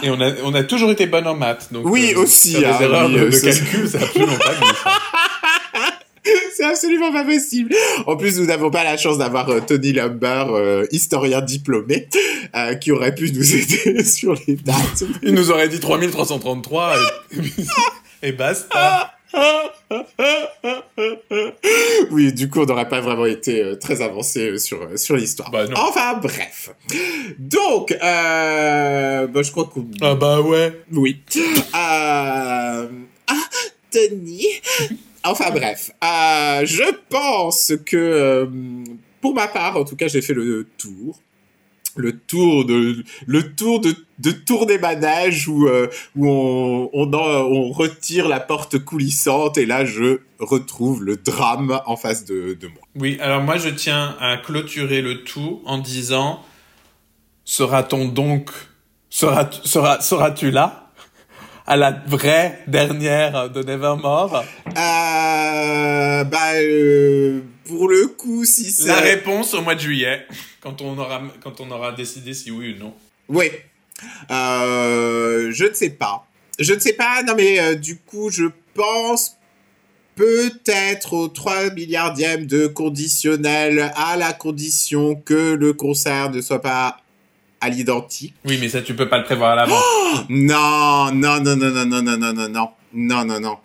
Et on a, on a toujours été bonne en maths. Donc Oui, euh, aussi, Faire des hein, erreurs oui, de, de calcul, c'est absolument pas. C'est absolument pas possible. En plus, nous n'avons pas la chance d'avoir euh, Tony Lumber, euh, historien diplômé, euh, qui aurait pu nous aider sur les dates. Il nous aurait dit 3333 et, et basta. oui, du coup, on n'aurait pas vraiment été euh, très avancé euh, sur, euh, sur l'histoire. Bah, enfin, bref. Donc, euh, bah, je crois qu'on... Ah bah ouais. Oui. Euh... Ah, Tony. Enfin bref, Euh, je pense que pour ma part, en tout cas, j'ai fait le tour. Le tour de le tour de, de tour des manèges où euh, où on on, en- on retire la porte coulissante et là je retrouve le drame en face de, de moi. Oui, alors moi je tiens à clôturer le tout en disant sera-t-on donc sera sera seras-tu là? À la vraie dernière de Nevermore? Euh, bah euh, pour le coup, si c'est La réponse au mois de juillet quand on aura quand on aura décidé si oui ou non. Oui. Euh, je ne sais pas. Je ne sais pas. Non, mais euh, du coup, je pense peut-être au 3 milliardième de conditionnel à la condition que le concert ne soit pas à l'identique. Oui, mais ça tu peux pas le prévoir à l'avance. Non, non, non, non, non, non, non, non, non, non, non, non, non.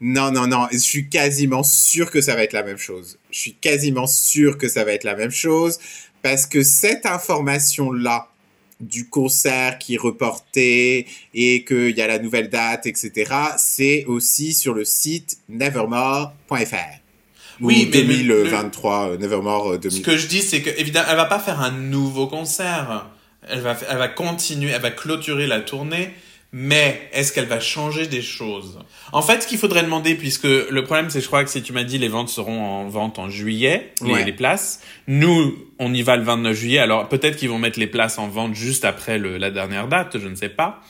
Non, non, non, je suis quasiment sûr que ça va être la même chose. Je suis quasiment sûr que ça va être la même chose parce que cette information-là du concert qui est reporté et qu'il y a la nouvelle date, etc., c'est aussi sur le site nevermore.fr. Oui, Ou mais le- 2023, euh, Nevermore euh, Ce 2000. que je dis c'est que évidemment elle va pas faire un nouveau concert. elle va, elle va continuer, elle va clôturer la tournée, mais est-ce qu'elle va changer des choses? En fait, ce qu'il faudrait demander, puisque le problème, c'est, je crois que si tu m'as dit les ventes seront en vente en juillet, les, Ouais. les places, nous, on y va le 29 juillet, alors peut-être qu'ils vont mettre les places en vente juste après le, la dernière date, je ne sais pas.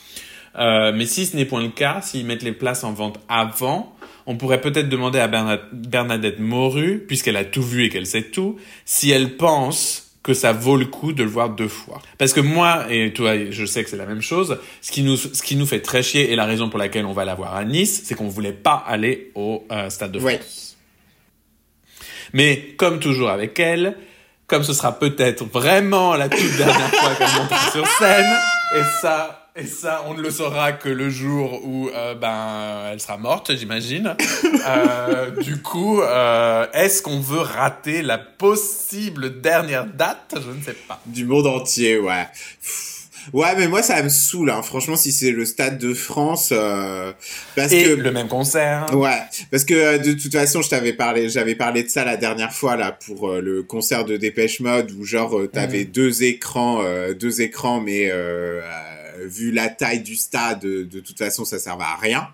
Euh, mais si ce n'est point le cas, s'ils mettent les places en vente avant, on pourrait peut-être demander à Berna- Bernadette Moru, puisqu'elle a tout vu et qu'elle sait tout, si elle pense que ça vaut le coup de le voir deux fois. Parce que moi, et toi, je sais que c'est la même chose, ce qui nous, ce qui nous fait très chier et la raison pour laquelle on va la voir à Nice, c'est qu'on voulait pas aller au euh, Stade de France. Ouais. Mais comme toujours avec elle, comme ce sera peut-être vraiment la toute dernière fois qu'elle montera sur scène, et ça, et ça, on ne le saura que le jour où euh, ben elle sera morte, j'imagine. Euh, du coup, euh, est-ce qu'on veut rater la possible dernière date? Je ne sais pas. Du monde entier, ouais. Ouais, mais moi, ça me saoule, hein. franchement, si c'est le Stade de France, euh, parce Et que... le même concert. Ouais, parce que de toute façon, je t'avais parlé, j'avais parlé de ça la dernière fois là pour euh, le concert de Dépêche Mode où genre euh, t'avais deux écrans, deux écrans, mais vu la taille du stade, de, de toute façon, ça servait à rien.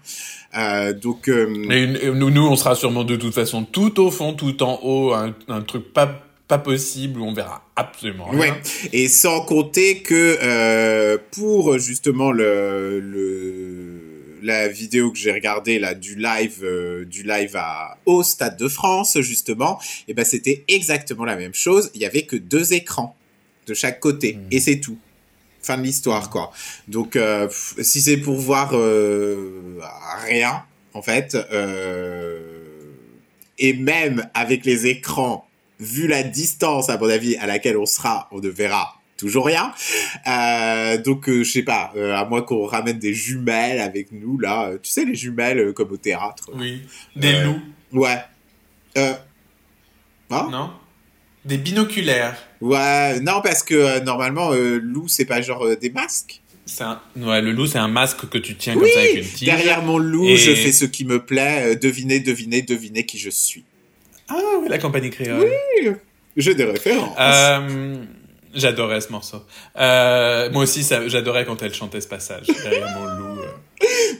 Euh, donc euh, Et nous, nous, on sera sûrement de toute façon tout au fond, tout en haut, un, un truc pas pas possible où on verra absolument rien. Ouais, et sans compter que euh, pour justement le, le la vidéo que j'ai regardée là du live euh, du live à au Stade de France justement, et ben c'était exactement la même chose. Il y avait que deux écrans de chaque côté Mhm. et c'est tout. Fin de l'histoire quoi. Donc euh, si c'est pour voir euh, rien en fait, euh, et même avec les écrans vu la distance, à mon avis, à laquelle on sera, on ne verra toujours rien. Donc, je sais pas, à moins qu'on ramène des jumelles avec nous, là. tu sais, les jumelles comme au théâtre. Oui. Des loups, Ouais. Euh... hein? Non Des binoculaires. Ouais, non, parce que euh, normalement, euh, loup, c'est pas genre euh, des masques. C'est un... Ouais, le loup, c'est un masque que tu tiens Oui, comme ça avec une tige. derrière mon loup, Et- je fais ce qui me plaît. euh, devinez, devinez, devinez qui je suis. Ah oui, la compagnie créole. J'ai des références. J'adorais ce morceau. Moi aussi, j'adorais quand elle chantait ce passage derrière mon loup.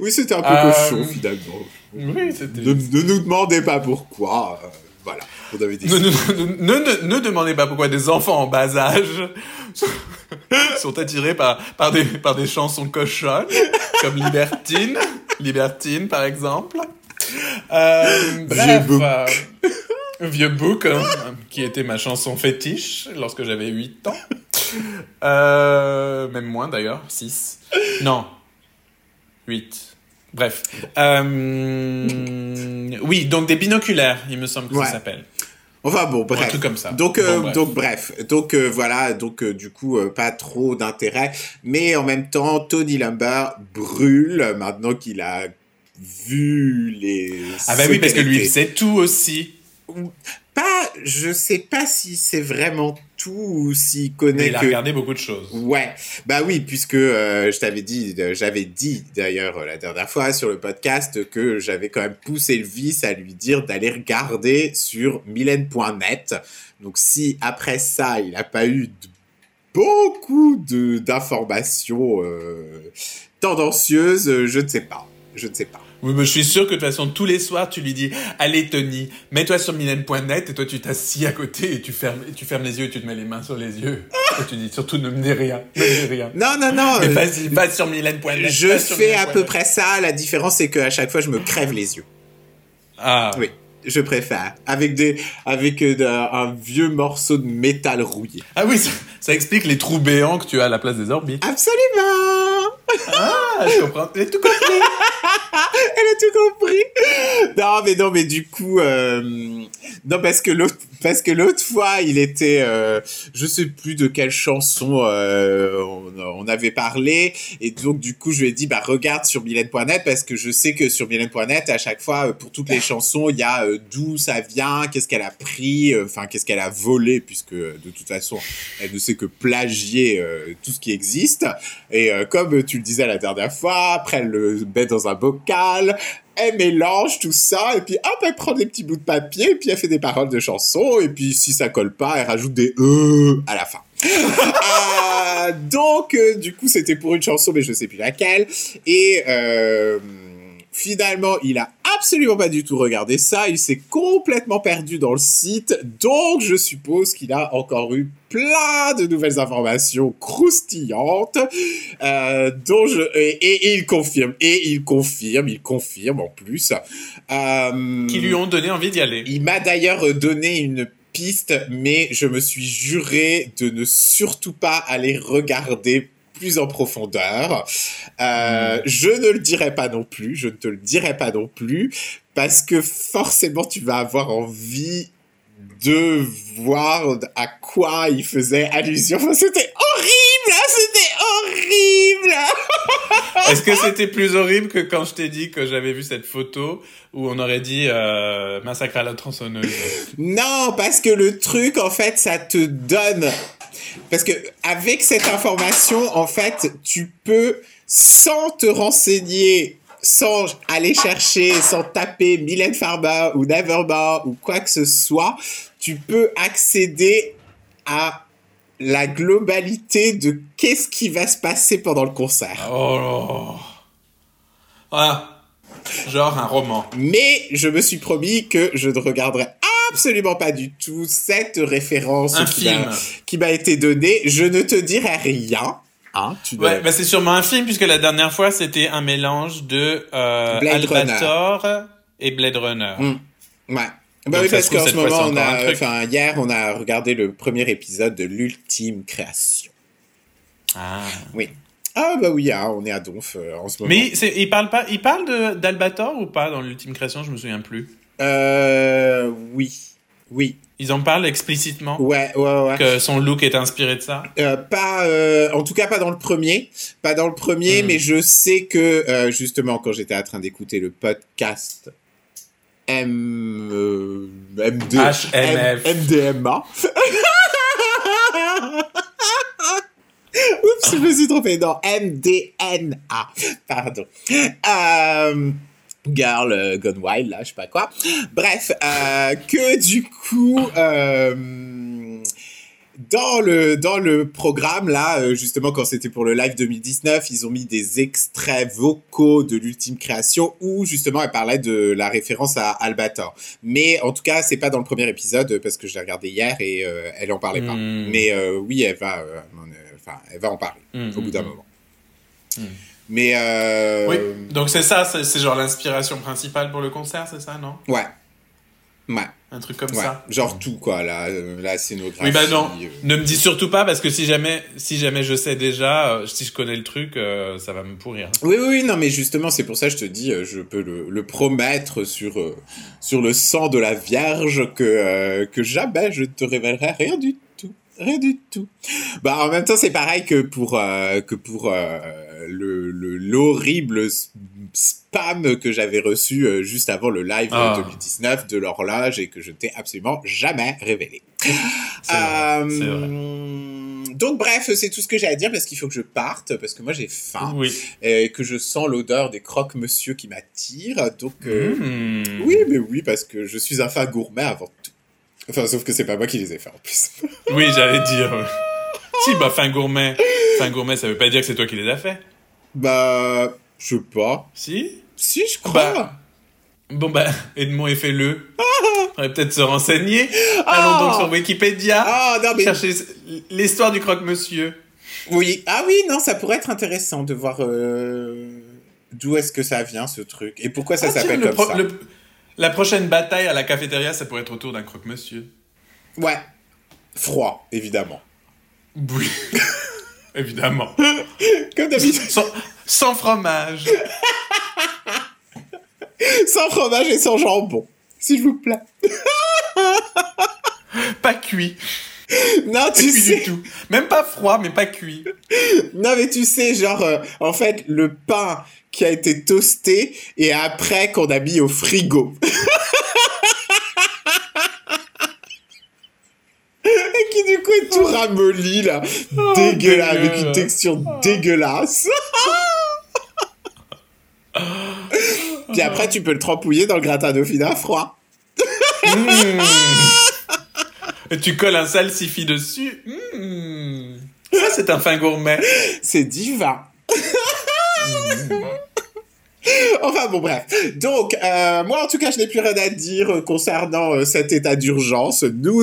Oui, c'était un peu cochon, finalement. Oui. Ne, ne nous demandez pas pourquoi. voilà, on avait dit Ne, ne, ne, demandez pas pourquoi des enfants en bas âge sont attirés par, par, des, par des chansons cochonnes, comme Libertine, Libertine par exemple. Euh, bref, bouc. euh, Vieux Bouc, hein, qui était ma chanson fétiche lorsque j'avais 8 ans. Euh, même moins d'ailleurs, 6. Non, 8. Bref. Euh, oui, donc des binoculaires, il me semble que Ouais. ça s'appelle. Enfin bon, Un bref. truc comme ça. Donc, euh, bref. donc bref, donc euh, voilà, donc euh, du coup pas trop d'intérêt, mais en même temps Tony Lumber brûle maintenant qu'il a vu les. Ah bah oui, parce que lui, il sait tout aussi. Pas, je sais pas si c'est vraiment tout ou s'il Mais connaît il a que. regardé beaucoup de choses. Ouais, bah oui, puisque euh, je t'avais dit, euh, j'avais dit d'ailleurs euh, la dernière fois sur le podcast que j'avais quand même poussé le vice à lui dire d'aller regarder sur mylène.net. Donc si après ça, il n'a pas eu de- beaucoup d'informations euh, tendancieuses, je ne sais pas, je ne sais pas. Oui, mais je suis sûr que de toute façon, tous les soirs, tu lui dis Allez, Tony, mets-toi sur mylène.net et toi, tu t'assis à côté et tu fermes, et tu fermes les yeux et tu te mets les mains sur les yeux. et tu dis Surtout, ne me dis rien. Ne me dis rien. Non, non, non. Mais euh, vas-y, va sur mylène.net. je fais à peu près ça. La différence, c'est qu'à chaque fois, je me crève les yeux. Ah, Oui. Je préfère. Avec des, avec euh, un vieux morceau de métal rouillé. Ah oui, ça, ça explique les trous béants que tu as à la place des orbites. Absolument! Ah, je comprends. J'ai tout compris. Elle a tout compris! Non, mais non, mais du coup, euh, non, parce que l'autre, parce que l'autre fois, il était, euh, je sais plus de quelle chanson, euh, on, avait parlé, et donc, du coup, je lui ai dit, bah, regarde sur mylène.net, parce que je sais que sur mylène.net, à chaque fois, pour toutes les chansons, il y a euh, d'où ça vient, qu'est-ce qu'elle a pris, enfin, qu'est-ce qu'elle a volé, puisque, de toute façon, elle ne sait que plagier tout ce qui existe. Et comme tu le disais la dernière fois, après elle le met dans un bocal, elle mélange tout ça, et puis hop, elle prend des petits bouts de papier, et puis elle fait des paroles de chansons, et puis si ça colle pas, elle rajoute des E à la fin. Euh, donc, euh, du coup, c'était pour une chanson, mais je sais plus laquelle. Et euh, finalement, il a absolument pas du tout regardé ça. Il s'est complètement perdu dans le site. Donc, je suppose qu'il a encore eu plein de nouvelles informations croustillantes. Euh, dont je, et, et- et il confirme. Et il confirme. Il confirme en plus. Euh, Qui lui ont donné envie d'y aller. il m'a d'ailleurs donné une piste, mais je me suis juré de ne surtout pas aller regarder plus en profondeur. Euh, Je ne le dirai pas non plus, je ne te le dirai pas non plus, parce que forcément tu vas avoir envie de voir à quoi il faisait allusion. Enfin, c'était horrible, hein, c'était horrible. Est-ce que c'était plus horrible que quand je t'ai dit que j'avais vu cette photo où on aurait dit euh, massacre à la tronçonneuse? Non, parce que le truc, en fait, ça te donne. Parce que avec cette information, en fait, tu peux, sans te renseigner, sans aller chercher, sans taper Mylène Farmer ou Nevermore ou quoi que ce soit, tu peux accéder à la globalité de qu'est-ce qui va se passer pendant le concert. Oh là. Voilà. Genre un roman. Mais je me suis promis que je ne regarderai absolument pas du tout cette référence Un qui m'a- été donnée. Je ne te dirai rien. Hein, tu Ouais, bah c'est sûrement un film puisque la dernière fois c'était un mélange de euh, Blade Runner. Et Blade Runner. Mm. Ouais. Bah oui, parce qu'en ce moment, on a, enfin, hier, on a regardé le premier épisode de l'ultime création. Ah. Oui. Ah bah oui, hein, on est à Donf euh, en ce moment. Mais il parle pas, il parle de d'Albator ou pas dans l'ultime création? Je me souviens plus. Euh, oui. Oui. Ils en parlent explicitement Ouais, ouais, ouais. que son look est inspiré de ça. Euh, pas, euh, en tout cas pas dans le premier, pas dans le premier, Mm. mais je sais que euh, justement quand j'étais en train d'écouter le podcast M euh, MD, HMF. M- MDMA. Oups, je me suis trompé. Non, MDNA. Pardon. Euh, Girl euh, Gone Wild, là, je sais pas quoi. Bref, euh, que du coup, euh, dans le dans le programme là, justement quand c'était pour le live 2019, ils ont mis des extraits vocaux de l'ultime création où justement elle parlait de la référence à Albator. Mais en tout cas, c'est pas dans le premier épisode parce que je l'ai regardé hier et euh, elle en parlait pas. Mm. Mais euh, oui, elle va, euh, enfin, elle va en parler Mm, au bout mm, d'un mm. moment. Mais euh, Oui. Donc c'est ça, c'est genre l'inspiration principale pour le concert, c'est ça, non? Ouais, ouais, Un truc comme ouais. ça. genre tout quoi, la, la scénographie. Oui, bah non. euh, Ne me dis surtout pas parce que si jamais, si jamais je sais déjà, euh, si je connais le truc, euh, ça va me pourrir. Oui, oui, non, mais justement, c'est pour ça que je te dis, je peux le, le promettre sur, sur le sang de la Vierge que, que jamais je te révélerai rien du tout. Rien du tout. Bah, en même temps, c'est pareil que pour, euh, que pour euh, le, le, l'horrible spam que j'avais reçu euh, juste avant le live Ah. 2019 de l'horloge et que je t'ai absolument jamais révélé. Vrai, vrai. Donc bref, c'est tout ce que j'ai à dire parce qu'il faut que je parte parce que moi j'ai faim Oui. et que je sens l'odeur des croque-monsieur qui m'attire. Donc, Mmh. oui, mais oui, parce que je suis un fan gourmet avant tout. Enfin, sauf que c'est pas moi qui les ai fait en plus. Oui, j'allais dire. si, bah, fin gourmet. Fin gourmet, ça veut pas dire que c'est toi qui les as fait. bah, je sais pas. Si? Si, je crois. Bah. Bon, bah, Edmond et fait-le. On pourrait peut-être se renseigner. Allons donc sur Wikipédia. Ah, non, mais. Chercher l'histoire du croque-monsieur. Oui. Ah oui, non, ça pourrait être intéressant de voir euh, d'où est-ce que ça vient, ce truc. Et pourquoi ça Ah, s'appelle le comme ça. le- La prochaine bataille à la cafétéria, ça pourrait être autour d'un croque-monsieur. Ouais. Froid, évidemment. Oui. Évidemment. Comme d'habitude. Sans, sans fromage. sans fromage et sans jambon. S'il vous plaît. Pas cuit. Non, tu sais. du tout. Même pas froid, mais pas cuit. Non, mais tu sais, genre, euh, en fait, le pain qui a été toasté et après qu'on a mis au frigo. et qui du coup est tout ramolli, là. dégueulasse, dégueu. avec une texture dégueulasse. Puis après, tu peux le trempouiller dans le gratin dauphinois froid. Mmh. Et tu colles un salsifis dessus. Mmh. Ça, c'est un fin gourmet. C'est divin. Enfin bon bref. Donc euh, moi en tout cas je n'ai plus rien à dire euh, concernant euh, cet état d'urgence. Nous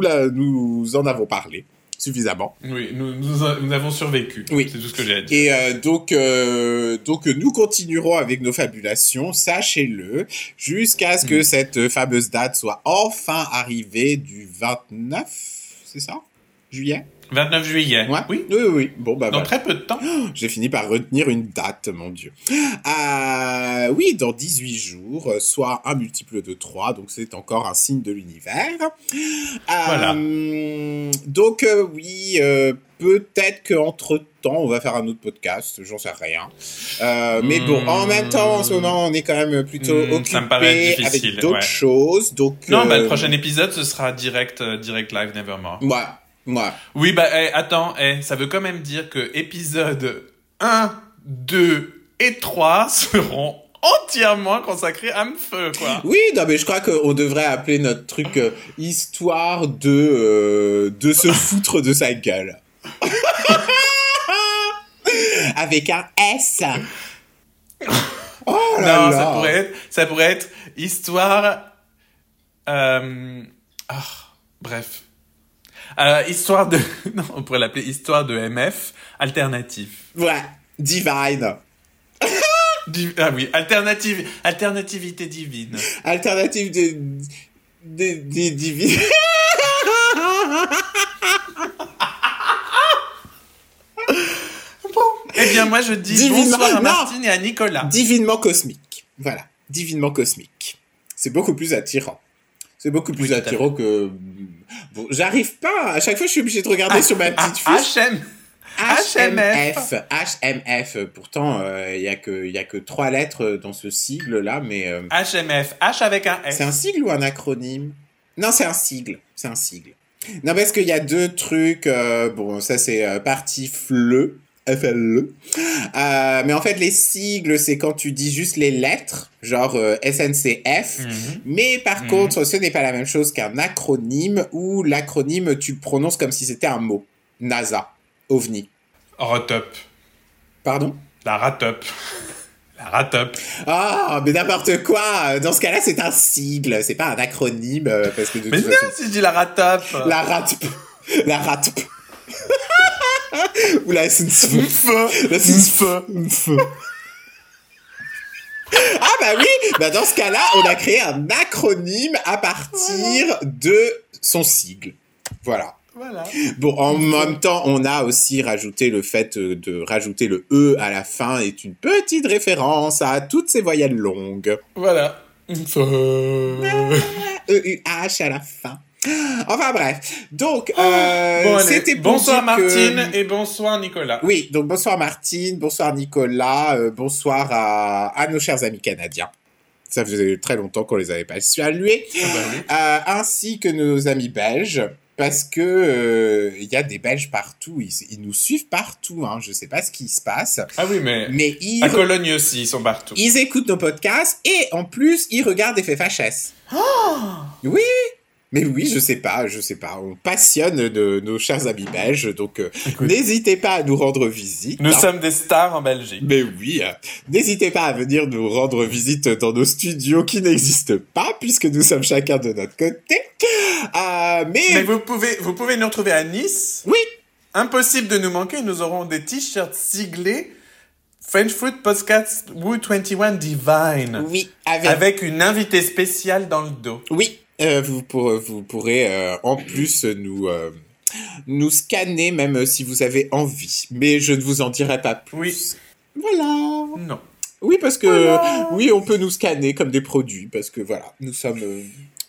la, nous en avons parlé suffisamment. Oui, nous, nous, a- nous avons survécu. Oui. C'est tout ce que j'ai à dire. Et euh, donc euh, donc nous continuerons avec nos fabulations, sachez-le, jusqu'à ce que Mm. cette fameuse date soit enfin arrivée du 29, c'est ça? Juillet? 29 juillet. Ouais. Oui. Oui oui. Bon bah Dans voilà. très peu de temps. J'ai fini par retenir une date, mon Dieu. Euh, oui, dans 18 jours, euh, soit un multiple de 3, donc c'est encore un signe de l'univers. Euh, Voilà. Donc euh, oui, euh, peut-être qu'entre-temps, on va faire un autre podcast, j'en sais rien. Euh, Mais bon, en même temps, en ce moment, on est quand même plutôt Hmm, paraît occupé avec d'autres ouais. choses. Donc, Non, bah, euh, le prochain épisode, ce sera direct, euh, direct live Nevermore. Ouais, ouais. Oui, bah, eh, attends, eh, ça veut quand même dire que épisode 1, 2 et 3 seront entièrement consacrés à Feu, quoi. Oui, non, mais je crois qu'on devrait appeler notre truc euh, histoire de euh, de se foutre de sa gueule. Avec un S. Oh là non, là. ça pourrait être, ça pourrait être histoire, euh, ah, bref. Euh, histoire de, non, on pourrait l'appeler histoire de MF alternative. Ouais, divine. Di- ah oui, alternative, alternativité divine. Alternative des des des divines. Eh bien, moi, je dis Divinement- bonsoir à non. Martine et à Nicolas. divinement cosmique. Voilà, divinement cosmique. C'est beaucoup plus attirant. C'est beaucoup plus Oui, attirant que. Bon, j'arrive pas. À chaque fois, je suis obligé de regarder sur ma petite Ah, fiche. HM. HMF. HMF. Pourtant, il y a que y a que trois lettres dans ce sigle là, mais euh, HMF. H avec un F. c'est un sigle ou un acronyme? Non, c'est un sigle. C'est un sigle. Non, parce qu'il y a deux trucs. euh, bon, ça c'est euh, partie FLE. Euh, mais en fait, les sigles, c'est quand tu dis juste les lettres, genre euh, SNCF. Mhm. Mais par Mhm. contre, ce n'est pas la même chose qu'un acronyme où l'acronyme, tu le prononces comme si c'était un mot. NASA. OVNI. Rotop. Pardon? La ratop. La ratop. Ah, mais n'importe quoi Dans ce cas-là, c'est un sigle, c'est pas un acronyme, euh, parce que de Mais non, façon... si je dis la ratop. La RATP La RATP Ou la SNCF La SNCF Ah bah oui Bah dans ce cas-là, on a créé un acronyme à partir de son sigle. Voilà. Voilà. Bon, en même temps, on a aussi rajouté le fait euh, de rajouter le E à la fin est une petite référence à toutes ces voyelles longues. Voilà. E-U-H à la fin. Enfin bref. Donc, euh, Bon, c'était bonsoir que- Martine et bonsoir Nicolas. Oui, donc bonsoir Martine, bonsoir Nicolas, euh, bonsoir à, à nos chers amis canadiens. Ça faisait très longtemps qu'on les avait pas salués. Ah oui. Euh, ainsi que nos amis belges, parce que euh, il y a des Belges partout, ils, ils nous suivent partout. Hein, je sais pas ce qui se passe, Ah oui, mais mais ils, à Cologne aussi, ils sont partout. ils écoutent nos podcasts et en plus ils regardent FFHS. Oui. Mais oui, je sais pas, je sais pas. On passionne de nos chers amis belges, donc euh, n'hésitez pas à nous rendre visite. Nous hein. sommes des stars en Belgique. Mais oui, euh, n'hésitez pas à venir nous rendre visite dans nos studios qui n'existent pas, puisque nous sommes chacun de notre côté. Euh, mais, Mais vous pouvez, vous pouvez nous retrouver à Nice. oui, Impossible de nous manquer, nous aurons des t-shirts siglés French Fruit Podcast Woo 21 Divine. oui, avec, Avec une invitée spéciale dans le dos. oui, vous, pour- vous pourrez euh, en plus nous euh, nous scanner même si vous avez envie. Mais je ne vous en dirai pas plus. Oui. Voilà. Non. Oui, parce que oui, on peut nous scanner comme des produits, parce que voilà, nous sommes euh,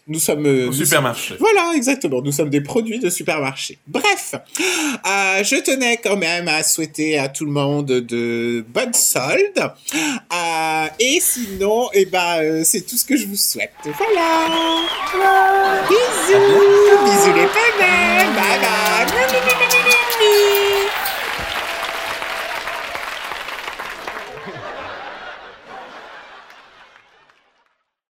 nous sommes euh, Au nous supermarché. Voilà, exactement. Nous sommes des produits de supermarché. Bref, euh, je tenais quand même à souhaiter à tout le monde de bonnes soldes. Euh, et sinon, eh ben, euh, c'est tout ce que je vous souhaite. Voilà. Bisous. Bisous les pénètes. Bye bye.